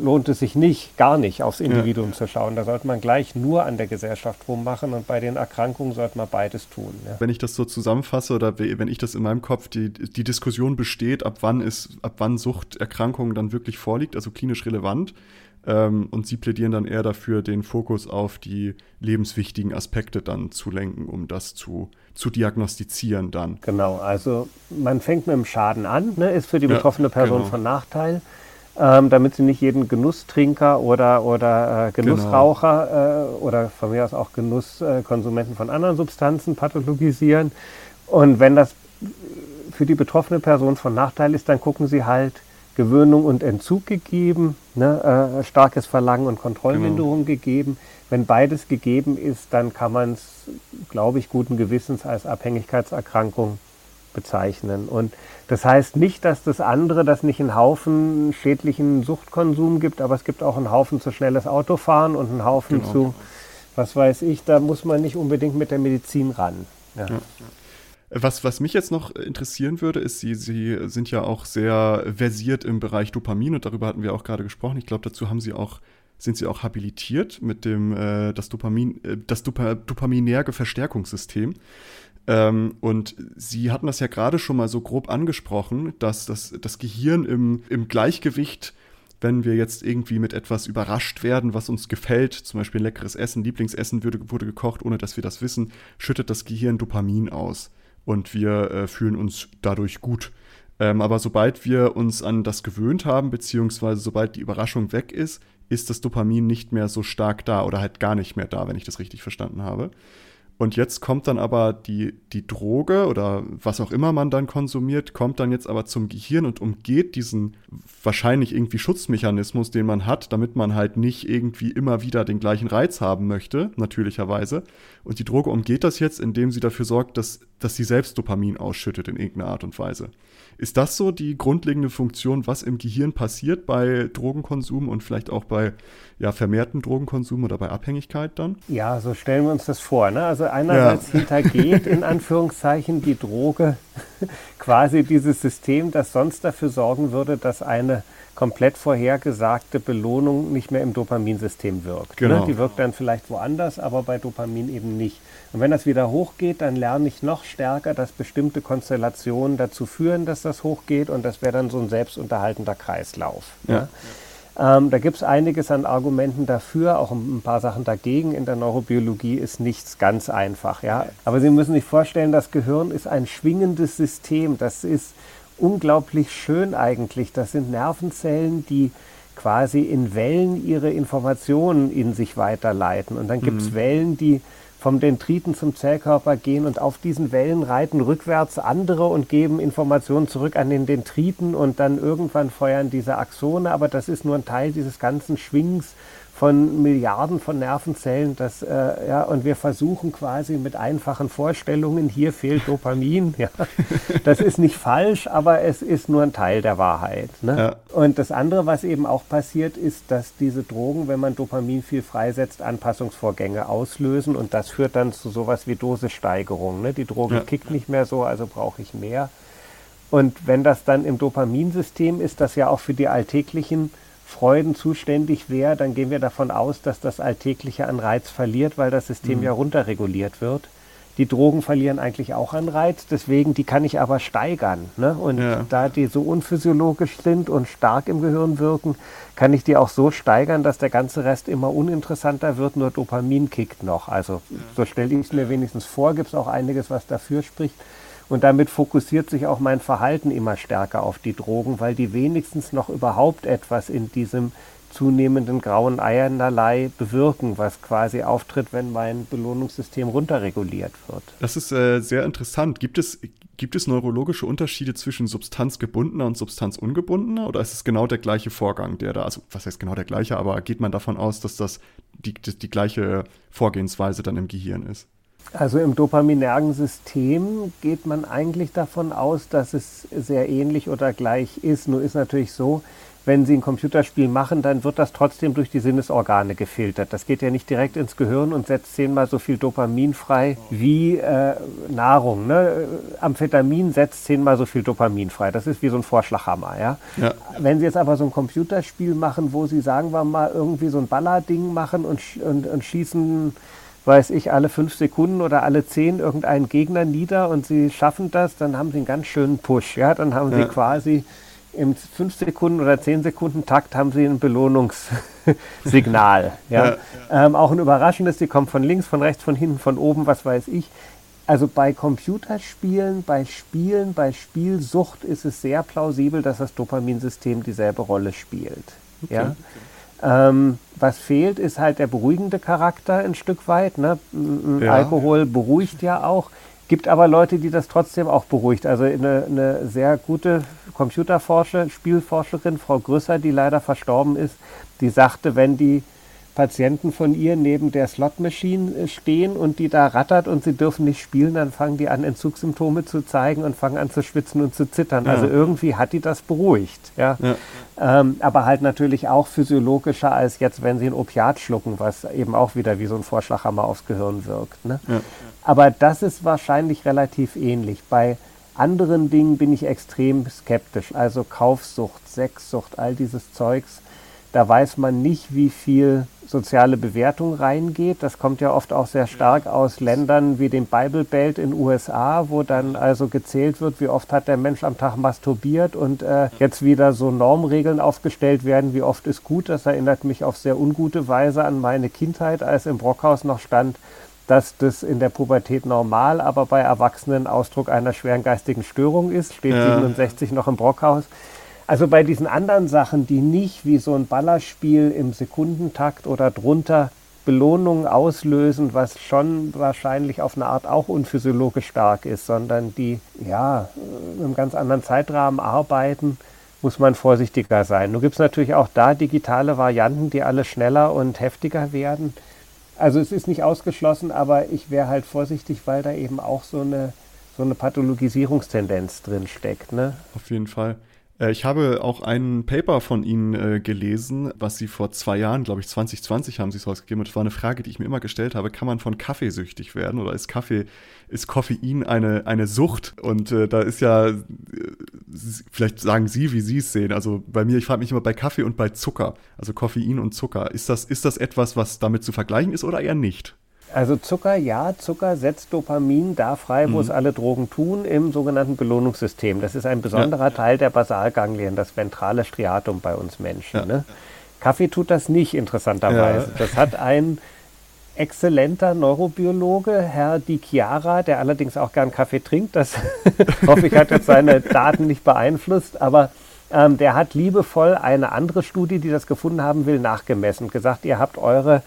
lohnt es sich nicht, gar nicht aufs Individuum ja. zu schauen. Da sollte man gleich nur an der Gesellschaft rummachen und bei den Erkrankungen sollte man beides tun. Ja. Wenn ich das so zusammenfasse oder wenn ich das in meinem Kopf, die, die Diskussion besteht, ab wann ist, ab wann Suchterkrankung dann wirklich vorliegt, also klinisch relevant, ähm, und sie plädieren dann eher dafür, den Fokus auf die lebenswichtigen Aspekte dann zu lenken, um das zu, zu diagnostizieren dann. Genau, also man fängt mit dem Schaden an, ne, ist für die betroffene ja, Person genau. von Nachteil. Ähm, damit sie nicht jeden Genusstrinker oder, oder äh, Genussraucher genau. äh, oder von mir aus auch Genusskonsumenten von anderen Substanzen pathologisieren. Und wenn das für die betroffene Person von Nachteil ist, dann gucken sie halt, Gewöhnung und Entzug gegeben, ne, äh, starkes Verlangen und Kontrollminderung genau. gegeben. Wenn beides gegeben ist, dann kann man es, glaube ich, guten Gewissens als Abhängigkeitserkrankung bezeichnen. Und das heißt nicht, dass das andere, dass nicht einen Haufen schädlichen Suchtkonsum gibt, aber es gibt auch einen Haufen zu schnelles Autofahren und einen Haufen genau. zu, was weiß ich, da muss man nicht unbedingt mit der Medizin ran. Ja. Ja. Was, was mich jetzt noch interessieren würde, ist, Sie, Sie sind ja auch sehr versiert im Bereich Dopamin und darüber hatten wir auch gerade gesprochen. Ich glaube, dazu haben Sie auch sind sie auch habilitiert mit dem äh, das Dopamin, äh, das Dopa dopaminerge Verstärkungssystem. Ähm, und Sie hatten das ja gerade schon mal so grob angesprochen, dass das, das Gehirn im, im Gleichgewicht, wenn wir jetzt irgendwie mit etwas überrascht werden, was uns gefällt, zum Beispiel ein leckeres Essen, Lieblingsessen wurde, wurde gekocht, ohne dass wir das wissen, schüttet das Gehirn Dopamin aus. Und wir äh, fühlen uns dadurch gut. Ähm, aber sobald wir uns an das gewöhnt haben, beziehungsweise sobald die Überraschung weg ist, ist das Dopamin nicht mehr so stark da oder halt gar nicht mehr da, wenn ich das richtig verstanden habe. Und jetzt kommt dann aber die, die Droge oder was auch immer man dann konsumiert, kommt dann jetzt aber zum Gehirn und umgeht diesen wahrscheinlich irgendwie Schutzmechanismus, den man hat, damit man halt nicht irgendwie immer wieder den gleichen Reiz haben möchte, natürlicherweise. Und die Droge umgeht das jetzt, indem sie dafür sorgt, dass, dass sie selbst Dopamin ausschüttet in irgendeiner Art und Weise. Ist das so die grundlegende Funktion, was im Gehirn passiert bei Drogenkonsum und vielleicht auch bei ja, vermehrten Drogenkonsum oder bei Abhängigkeit dann? Ja, so stellen wir uns das vor. Ne? Also einerseits ja. hintergeht in Anführungszeichen die Droge quasi dieses System, das sonst dafür sorgen würde, dass eine komplett vorhergesagte Belohnung nicht mehr im Dopaminsystem wirkt. Ne? Genau. Ne? Die wirkt dann vielleicht woanders, aber bei Dopamin eben nicht. Und wenn das wieder hochgeht, dann lerne ich noch stärker, dass bestimmte Konstellationen dazu führen, dass das hochgeht und das wäre dann so ein selbstunterhaltender Kreislauf. Ja. Ne? Ähm, da gibt es einiges an Argumenten dafür, auch ein paar Sachen dagegen. In der Neurobiologie ist nichts ganz einfach. Ja? Aber Sie müssen sich vorstellen, das Gehirn ist ein schwingendes System. Das ist unglaublich schön eigentlich. Das sind Nervenzellen, die quasi in Wellen ihre Informationen in sich weiterleiten. Und dann gibt es mhm. Wellen, die vom Dendriten zum Zellkörper gehen und auf diesen Wellen reiten rückwärts andere und geben Informationen zurück an den Dendriten und dann irgendwann feuern diese Axone, aber das ist nur ein Teil dieses ganzen Schwingens von Milliarden von Nervenzellen. Das, äh, ja, und wir versuchen quasi mit einfachen Vorstellungen, hier fehlt Dopamin. Ja. Das ist nicht falsch, aber es ist nur ein Teil der Wahrheit. Ne? Ja. Und das andere, was eben auch passiert, ist, dass diese Drogen, wenn man Dopamin viel freisetzt, Anpassungsvorgänge auslösen und das führt dann zu sowas wie Dosissteigerung. Ne? Die Droge ja. kickt nicht mehr so, also brauche ich mehr. Und wenn das dann im Dopaminsystem ist, das ja auch für die alltäglichen Freuden zuständig wäre, dann gehen wir davon aus, dass das Alltägliche an Reiz verliert, weil das System mhm. ja runterreguliert wird. Die Drogen verlieren eigentlich auch an Reiz, deswegen die kann ich aber steigern. Ne? Und ja. da die so unphysiologisch sind und stark im Gehirn wirken, kann ich die auch so steigern, dass der ganze Rest immer uninteressanter wird, nur Dopamin kickt noch. Also ja. so stelle ich es mir wenigstens vor, gibt es auch einiges, was dafür spricht. Und damit fokussiert sich auch mein Verhalten immer stärker auf die Drogen, weil die wenigstens noch überhaupt etwas in diesem zunehmenden grauen Eiernerlei bewirken, was quasi auftritt, wenn mein Belohnungssystem runterreguliert wird. Das ist äh, sehr interessant. Gibt es, gibt es neurologische Unterschiede zwischen substanzgebundener und substanzungebundener oder ist es genau der gleiche Vorgang, der da, also was heißt genau der gleiche, aber geht man davon aus, dass das die, die, die gleiche Vorgehensweise dann im Gehirn ist? Also im dopaminergen System geht man eigentlich davon aus, dass es sehr ähnlich oder gleich ist. Nur ist natürlich so, wenn Sie ein Computerspiel machen, dann wird das trotzdem durch die Sinnesorgane gefiltert. Das geht ja nicht direkt ins Gehirn und setzt zehnmal so viel Dopamin frei wie äh, Nahrung. Ne? Amphetamin setzt zehnmal so viel Dopamin frei. Das ist wie so ein Vorschlaghammer. Ja? ja? Wenn Sie jetzt aber so ein Computerspiel machen, wo Sie, sagen wir mal, irgendwie so ein Ballerding machen und, und, und schießen weiß ich, alle fünf Sekunden oder alle zehn irgendeinen Gegner nieder und sie schaffen das, dann haben sie einen ganz schönen Push. Ja, dann haben ja. sie quasi im fünf Sekunden oder zehn Sekunden Takt haben sie ein Belohnungssignal. ja. ja. Ähm, auch ein überraschendes, die kommen von links, von rechts, von hinten, von oben, was weiß ich. Also bei Computerspielen, bei Spielen, bei Spielsucht ist es sehr plausibel, dass das Dopaminsystem dieselbe Rolle spielt. Okay. Ja? Ähm, was fehlt, ist halt der beruhigende Charakter ein Stück weit. Ne? Ja. Alkohol beruhigt ja auch. Gibt aber Leute, die das trotzdem auch beruhigt. Also eine, eine sehr gute Computerforscher, Spielforscherin, Frau Grösser, die leider verstorben ist, die sagte, wenn die Patienten von ihr neben der Slot-Machine äh, stehen und die da rattert und sie dürfen nicht spielen, dann fangen die an, Entzugssymptome zu zeigen und fangen an zu schwitzen und zu zittern. Ja. Also irgendwie hat die das beruhigt. Ja. ja. Ähm, aber halt natürlich auch physiologischer als jetzt, wenn sie ein Opiat schlucken, was eben auch wieder wie so ein Vorschlaghammer aufs Gehirn wirkt. Ne? Ja. Aber das ist wahrscheinlich relativ ähnlich. Bei anderen Dingen bin ich extrem skeptisch. Also Kaufsucht, Sexsucht, all dieses Zeugs Da weiß man nicht, wie viel soziale Bewertung reingeht. Das kommt ja oft auch sehr stark aus Ländern wie dem Bible Belt in USA, wo dann also gezählt wird, wie oft hat der Mensch am Tag masturbiert und äh, jetzt wieder so Normregeln aufgestellt werden, wie oft ist gut. Das erinnert mich auf sehr ungute Weise an meine Kindheit, als im Brockhaus noch stand, dass das in der Pubertät normal, aber bei Erwachsenen Ausdruck einer schweren geistigen Störung ist. Steht ja. 67 noch im Brockhaus. Also bei diesen anderen Sachen, die nicht wie so ein Ballerspiel im Sekundentakt oder drunter Belohnungen auslösen, was schon wahrscheinlich auf eine Art auch unphysiologisch stark ist, sondern die ja in einem ganz anderen Zeitrahmen arbeiten, muss man vorsichtiger sein. Nun gibt es natürlich auch da digitale Varianten, die alle schneller und heftiger werden. Also es ist nicht ausgeschlossen, aber ich wäre halt vorsichtig, weil da eben auch so eine, so eine Pathologisierungstendenz drin steckt. Ne? Auf jeden Fall. Äh, ich habe auch ein Paper von Ihnen äh, gelesen, was Sie vor zwei Jahren, glaube ich 2020 haben Sie es rausgegeben. Und das war eine Frage, die ich mir immer gestellt habe. Kann man von Kaffee süchtig werden oder ist Kaffee, ist Koffein eine, eine Sucht? Und äh, da ist ja, äh, vielleicht sagen Sie, wie Sie es sehen. Also bei mir, ich frage mich immer bei Kaffee und bei Zucker, also Koffein und Zucker. Ist das, ist das etwas, was damit zu vergleichen ist oder eher nicht? Also Zucker, ja, Zucker setzt Dopamin da frei, wo mhm. es alle Drogen tun, im sogenannten Belohnungssystem. Das ist ein besonderer ja. Teil der Basalganglien, das ventrale Striatum bei uns Menschen. Ja. Ne? Kaffee tut das nicht, interessanterweise. Ja. Das hat ein exzellenter Neurobiologe, Herr Di Chiara, der allerdings auch gern Kaffee trinkt. Das hoffe ich, hat jetzt seine Daten nicht beeinflusst, aber ähm, der hat liebevoll eine andere Studie, die das gefunden haben will, nachgemessen gesagt, ihr habt eure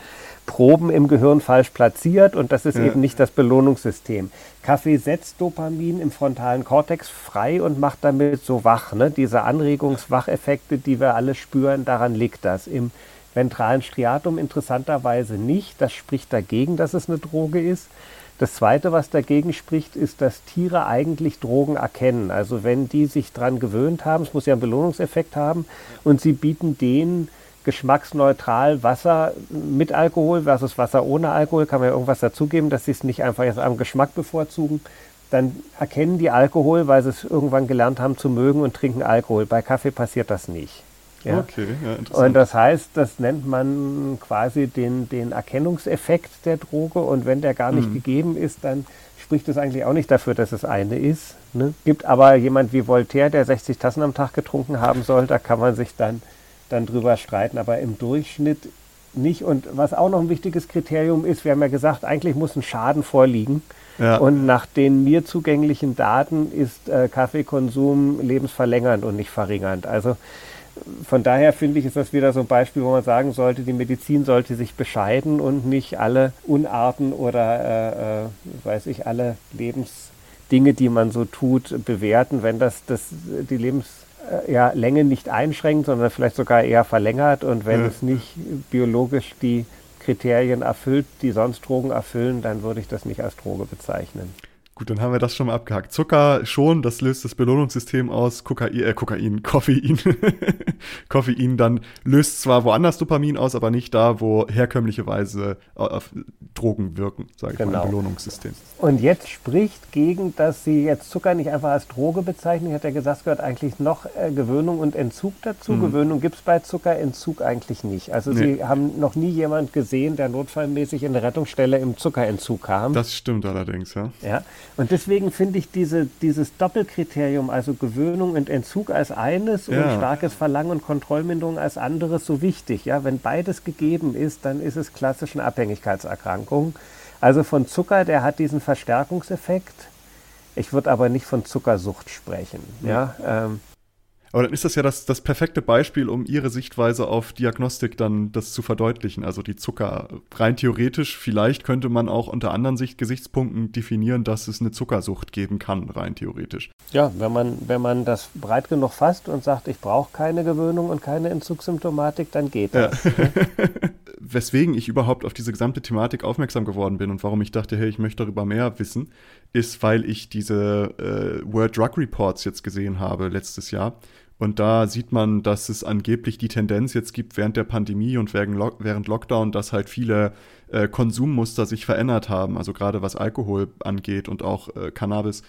Proben im Gehirn falsch platziert und das ist ja. eben nicht das Belohnungssystem. Kaffee setzt Dopamin im frontalen Kortex frei und macht damit so wach. Ne? Diese Anregungswacheffekte, die wir alle spüren, daran liegt das. Im ventralen Striatum interessanterweise nicht. Das spricht dagegen, dass es eine Droge ist. Das Zweite, was dagegen spricht, ist, dass Tiere eigentlich Drogen erkennen. Also wenn die sich daran gewöhnt haben, es muss ja einen Belohnungseffekt haben, und sie bieten denen geschmacksneutral Wasser mit Alkohol versus Wasser ohne Alkohol, kann man ja irgendwas dazugeben, dass sie es nicht einfach jetzt am Geschmack bevorzugen. Dann erkennen die Alkohol, weil sie es irgendwann gelernt haben zu mögen und trinken Alkohol. Bei Kaffee passiert das nicht. Ja? Okay, ja, interessant. Und das heißt, das nennt man quasi den, den Erkennungseffekt der Droge. Und wenn der gar nicht mhm. gegeben ist, dann spricht es eigentlich auch nicht dafür, dass es eine ist. Ne? Gibt aber jemand wie Voltaire, der 60 Tassen am Tag getrunken haben soll, da kann man sich dann dann drüber streiten, aber im Durchschnitt nicht. Und was auch noch ein wichtiges Kriterium ist, wir haben ja gesagt, eigentlich muss ein Schaden vorliegen. Ja. Und nach den mir zugänglichen Daten ist äh, Kaffeekonsum lebensverlängernd und nicht verringernd. Also von daher finde ich, ist das wieder so ein Beispiel, wo man sagen sollte, die Medizin sollte sich bescheiden und nicht alle Unarten oder, äh, äh, weiß ich, alle Lebensdinge, die man so tut, bewerten, wenn das, das die Lebens ja, Länge nicht einschränkt, sondern vielleicht sogar eher verlängert. Und wenn ja. es nicht biologisch die Kriterien erfüllt, die sonst Drogen erfüllen, dann würde ich das nicht als Droge bezeichnen. Gut, dann haben wir das schon mal abgehakt. Zucker schon, das löst das Belohnungssystem aus. Kokain, äh, Kokain, Koffein. Koffein dann löst zwar woanders Dopamin aus, aber nicht da, wo herkömmlicherweise auf Drogen wirken, sage ich genau. mal, im genau. Belohnungssystem. Und jetzt spricht gegen, dass Sie jetzt Zucker nicht einfach als Droge bezeichnen. Ich hatte ja gesagt, es gehört eigentlich noch äh, Gewöhnung und Entzug dazu. Mhm. Gewöhnung gibt es bei Zucker, Entzug eigentlich nicht. Also nee. Sie haben noch nie jemand gesehen, der notfallmäßig in der Rettungsstelle im Zuckerentzug kam. Das stimmt allerdings, ja. Ja. Und deswegen finde ich diese, dieses Doppelkriterium, also Gewöhnung und Entzug als eines ja. und starkes Verlangen und Kontrollminderung als anderes so wichtig. Ja, wenn beides gegeben ist, dann ist es klassisch eine Abhängigkeitserkrankung. Also von Zucker, der hat diesen Verstärkungseffekt. Ich würde aber nicht von Zuckersucht sprechen. Ja, ja ähm, aber dann ist das ja das, das perfekte Beispiel, um Ihre Sichtweise auf Diagnostik dann das zu verdeutlichen. Also die Zucker, rein theoretisch, vielleicht könnte man auch unter anderen Sicht Gesichtspunkten definieren, dass es eine Zuckersucht geben kann, rein theoretisch. Ja, wenn man, wenn man das breit genug fasst und sagt, ich brauche keine Gewöhnung und keine Entzugssymptomatik, dann geht das. Ja. Weswegen ich überhaupt auf diese gesamte Thematik aufmerksam geworden bin und warum ich dachte, hey, ich möchte darüber mehr wissen, ist, weil ich diese äh, World Drug Reports jetzt gesehen habe letztes Jahr Und da sieht man, dass es angeblich die Tendenz jetzt gibt während der Pandemie und während Lockdown, dass halt viele äh, Konsummuster sich verändert haben, also gerade was Alkohol angeht und auch äh, Cannabis,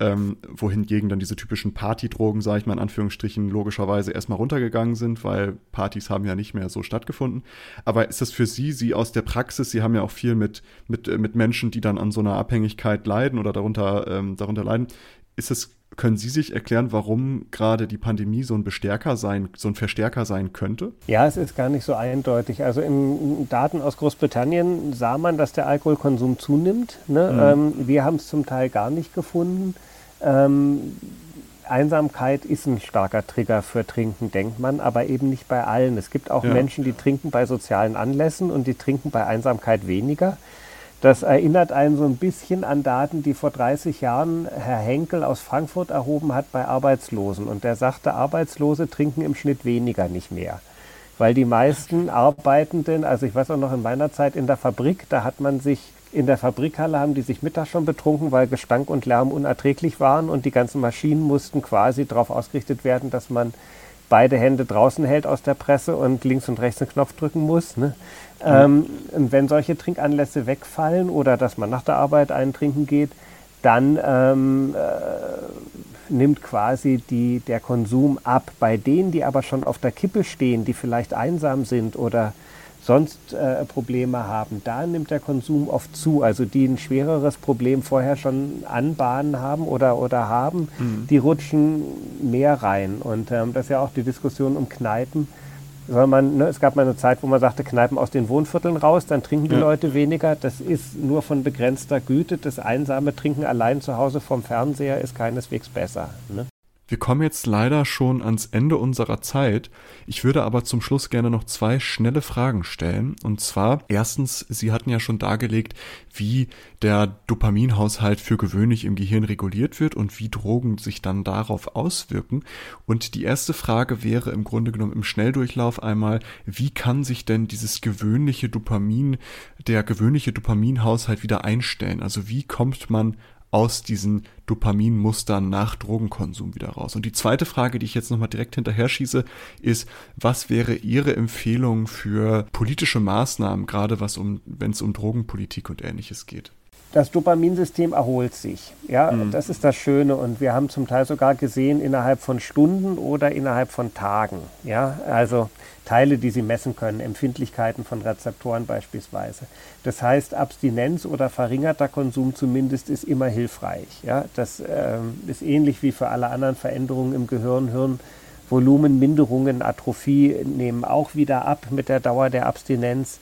ähm, wohingegen dann diese typischen Partydrogen, sage ich mal in Anführungsstrichen, logischerweise erstmal runtergegangen sind, weil Partys haben ja nicht mehr so stattgefunden. Aber ist das für Sie, Sie aus der Praxis, Sie haben ja auch viel mit, mit, äh, mit Menschen, die dann an so einer Abhängigkeit leiden oder darunter, ähm, darunter leiden, ist es können Sie sich erklären, warum gerade die Pandemie so ein Bestärker sein, so ein Verstärker sein könnte? Ja, es ist gar nicht so eindeutig. Also in Daten aus Großbritannien sah man, dass der Alkoholkonsum zunimmt. Ne? Mhm. Ähm, wir haben es zum Teil gar nicht gefunden. Ähm, Einsamkeit ist ein starker Trigger für Trinken, denkt man, aber eben nicht bei allen. Es gibt auch ja. Menschen, die trinken bei sozialen Anlässen und die trinken bei Einsamkeit weniger. Das erinnert einen so ein bisschen an Daten, die vor 30 Jahren Herr Henkel aus Frankfurt erhoben hat bei Arbeitslosen. Und der sagte, Arbeitslose trinken im Schnitt weniger, nicht mehr. Weil die meisten Arbeitenden, also ich weiß auch noch in meiner Zeit in der Fabrik, da hat man sich in der Fabrikhalle haben die sich mittags schon betrunken, weil Gestank und Lärm unerträglich waren und die ganzen Maschinen mussten quasi darauf ausgerichtet werden, dass man beide Hände draußen hält aus der Presse und links und rechts einen Knopf drücken muss. Ne? Ähm, wenn solche Trinkanlässe wegfallen oder dass man nach der Arbeit einen trinken geht, dann ähm, äh, nimmt quasi die, der Konsum ab. Bei denen, die aber schon auf der Kippe stehen, die vielleicht einsam sind oder sonst äh, Probleme haben, da nimmt der Konsum oft zu. Also die ein schwereres Problem vorher schon anbahnen haben oder, oder haben, mhm. die rutschen mehr rein. Und ähm, das ist ja auch die Diskussion um Kneipen weil man, ne, es gab mal eine Zeit, wo man sagte, Kneipen aus den Wohnvierteln raus, dann trinken die ja. Leute weniger. Das ist nur von begrenzter Güte. Das einsame Trinken allein zu Hause vom Fernseher ist keineswegs besser. Ne? Wir kommen jetzt leider schon ans Ende unserer Zeit. Ich würde aber zum Schluss gerne noch zwei schnelle Fragen stellen. Und zwar, erstens, Sie hatten ja schon dargelegt, wie der Dopaminhaushalt für gewöhnlich im Gehirn reguliert wird und wie Drogen sich dann darauf auswirken. Und die erste Frage wäre im Grunde genommen im Schnelldurchlauf einmal, wie kann sich denn dieses gewöhnliche Dopamin, der gewöhnliche Dopaminhaushalt wieder einstellen? Also wie kommt man aus diesen Dopaminmustern nach Drogenkonsum wieder raus. Und die zweite Frage, die ich jetzt nochmal direkt hinterher schieße, ist, was wäre Ihre Empfehlung für politische Maßnahmen, gerade was um, wenn es um Drogenpolitik und ähnliches geht? das Dopaminsystem erholt sich. Ja, mhm. das ist das Schöne. Und wir haben zum Teil sogar gesehen, innerhalb von Stunden oder innerhalb von Tagen. Ja, also Teile, die Sie messen können, Empfindlichkeiten von Rezeptoren beispielsweise. Das heißt, Abstinenz oder verringerter Konsum zumindest ist immer hilfreich. Ja, das äh, ist ähnlich wie für alle anderen Veränderungen im Gehirn. Hirnvolumenminderungen, Atrophie nehmen auch wieder ab mit der Dauer der Abstinenz.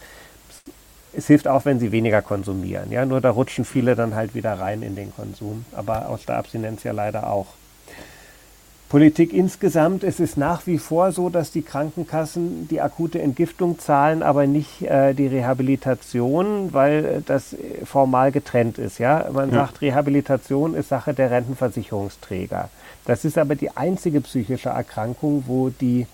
Es hilft auch, wenn sie weniger konsumieren. Ja, nur da rutschen viele dann halt wieder rein in den Konsum. Aber aus der Abstinenz ja leider auch. Politik insgesamt, es ist nach wie vor so, dass die Krankenkassen die akute Entgiftung zahlen, aber nicht äh, die Rehabilitation, weil das formal getrennt ist. Ja? Man ja. sagt, Rehabilitation ist Sache der Rentenversicherungsträger. Das ist aber die einzige psychische Erkrankung, wo die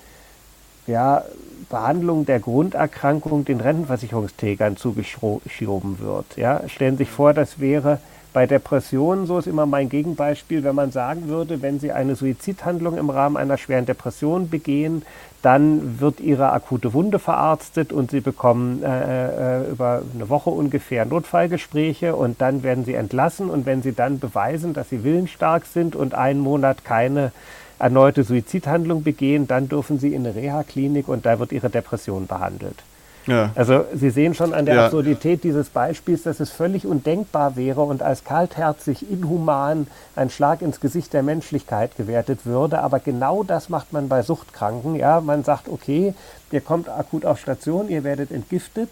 ja, Behandlung der Grunderkrankung den Rentenversicherungsträgern zugeschoben wird. Ja? Stellen Sie sich vor, das wäre bei Depressionen, so ist immer mein Gegenbeispiel, wenn man sagen würde, wenn Sie eine Suizidhandlung im Rahmen einer schweren Depression begehen, dann wird Ihre akute Wunde verarztet und Sie bekommen äh, äh, über eine Woche ungefähr Notfallgespräche und dann werden Sie entlassen und wenn Sie dann beweisen, dass Sie willensstark sind und einen Monat keine erneute Suizidhandlung begehen, dann dürfen Sie in eine Reha-Klinik und da wird Ihre Depression behandelt. Ja. Also Sie sehen schon an der ja. Absurdität dieses Beispiels, dass es völlig undenkbar wäre und als kaltherzig, inhuman ein Schlag ins Gesicht der Menschlichkeit gewertet würde. Aber genau das macht man bei Suchtkranken. Ja, man sagt, okay, ihr kommt akut auf Station, ihr werdet entgiftet.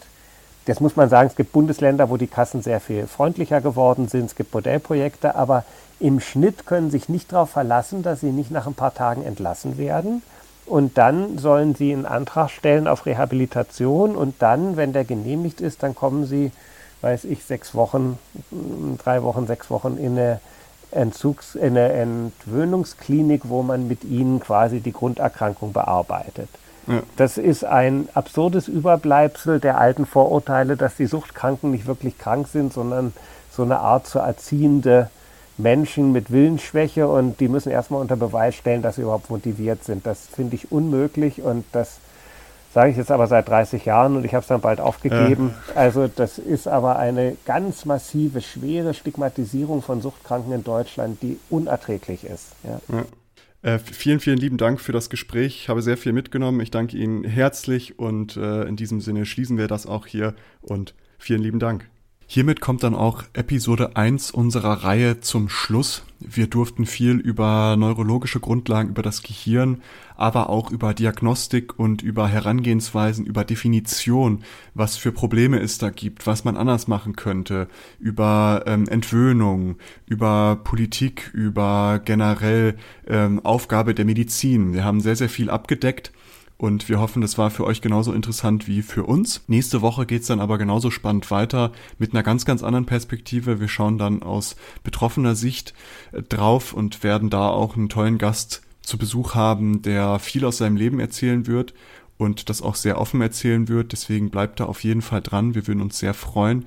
Jetzt muss man sagen, es gibt Bundesländer, wo die Kassen sehr viel freundlicher geworden sind. Es gibt Modellprojekte, aber im Schnitt können sich nicht darauf verlassen, dass sie nicht nach ein paar Tagen entlassen werden und dann sollen Sie einen Antrag stellen auf Rehabilitation und dann, wenn der genehmigt ist, dann kommen Sie, weiß ich, sechs Wochen, drei Wochen, sechs Wochen in eine, Entzugs-, in eine Entwöhnungsklinik, wo man mit Ihnen quasi die Grunderkrankung bearbeitet. Ja. Das ist ein absurdes Überbleibsel der alten Vorurteile, dass die Suchtkranken nicht wirklich krank sind, sondern so eine Art zu erziehende Menschen mit Willensschwäche und die müssen erstmal unter Beweis stellen, dass sie überhaupt motiviert sind. Das finde ich unmöglich und das sage ich jetzt aber seit 30 Jahren und ich habe es dann bald aufgegeben. Ja. Also das ist aber eine ganz massive, schwere Stigmatisierung von Suchtkranken in Deutschland, die unerträglich ist. Ja. Ja. Äh, vielen, vielen lieben Dank für das Gespräch. Ich habe sehr viel mitgenommen. Ich danke Ihnen herzlich und äh, in diesem Sinne schließen wir das auch hier und vielen lieben Dank. Hiermit kommt dann auch Episode 1 unserer Reihe zum Schluss. Wir durften viel über neurologische Grundlagen, über das Gehirn, aber auch über Diagnostik und über Herangehensweisen, über Definition, was für Probleme es da gibt, was man anders machen könnte, über ähm, Entwöhnung, über Politik, über generell ähm, Aufgabe der Medizin. Wir haben sehr, sehr viel abgedeckt und wir hoffen, das war für euch genauso interessant wie für uns. Nächste Woche geht's dann aber genauso spannend weiter mit einer ganz, ganz anderen Perspektive. Wir schauen dann aus betroffener Sicht äh, drauf und werden da auch einen tollen Gast zu Besuch haben, der viel aus seinem Leben erzählen wird und das auch sehr offen erzählen wird. Deswegen bleibt da auf jeden Fall dran. Wir würden uns sehr freuen.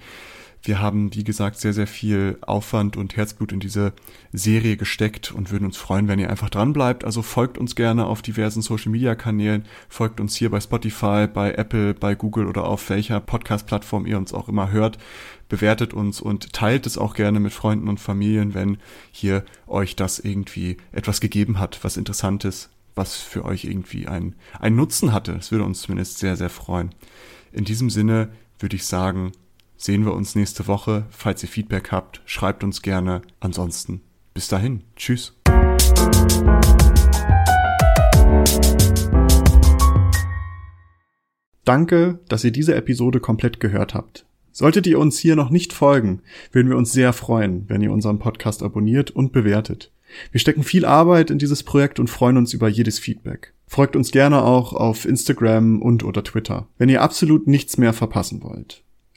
Wir haben, wie gesagt, sehr, sehr viel Aufwand und Herzblut in diese Serie gesteckt und würden uns freuen, wenn ihr einfach dran bleibt. Also folgt uns gerne auf diversen Social Media Kanälen, folgt uns hier bei Spotify, bei Apple, bei Google oder auf welcher Podcast-Plattform ihr uns auch immer hört. Bewertet uns und teilt es auch gerne mit Freunden und Familien, wenn hier euch das irgendwie etwas gegeben hat, was Interessantes, was für euch irgendwie einen, einen Nutzen hatte. Das würde uns zumindest sehr, sehr freuen. In diesem Sinne würde ich sagen, sehen wir uns nächste Woche. Falls ihr Feedback habt, schreibt uns gerne. Ansonsten bis dahin. Tschüss. Danke, dass ihr diese Episode komplett gehört habt. Solltet ihr uns hier noch nicht folgen, würden wir uns sehr freuen, wenn ihr unseren Podcast abonniert und bewertet. Wir stecken viel Arbeit in dieses Projekt und freuen uns über jedes Feedback. Folgt uns gerne auch auf Instagram und oder Twitter, wenn ihr absolut nichts mehr verpassen wollt.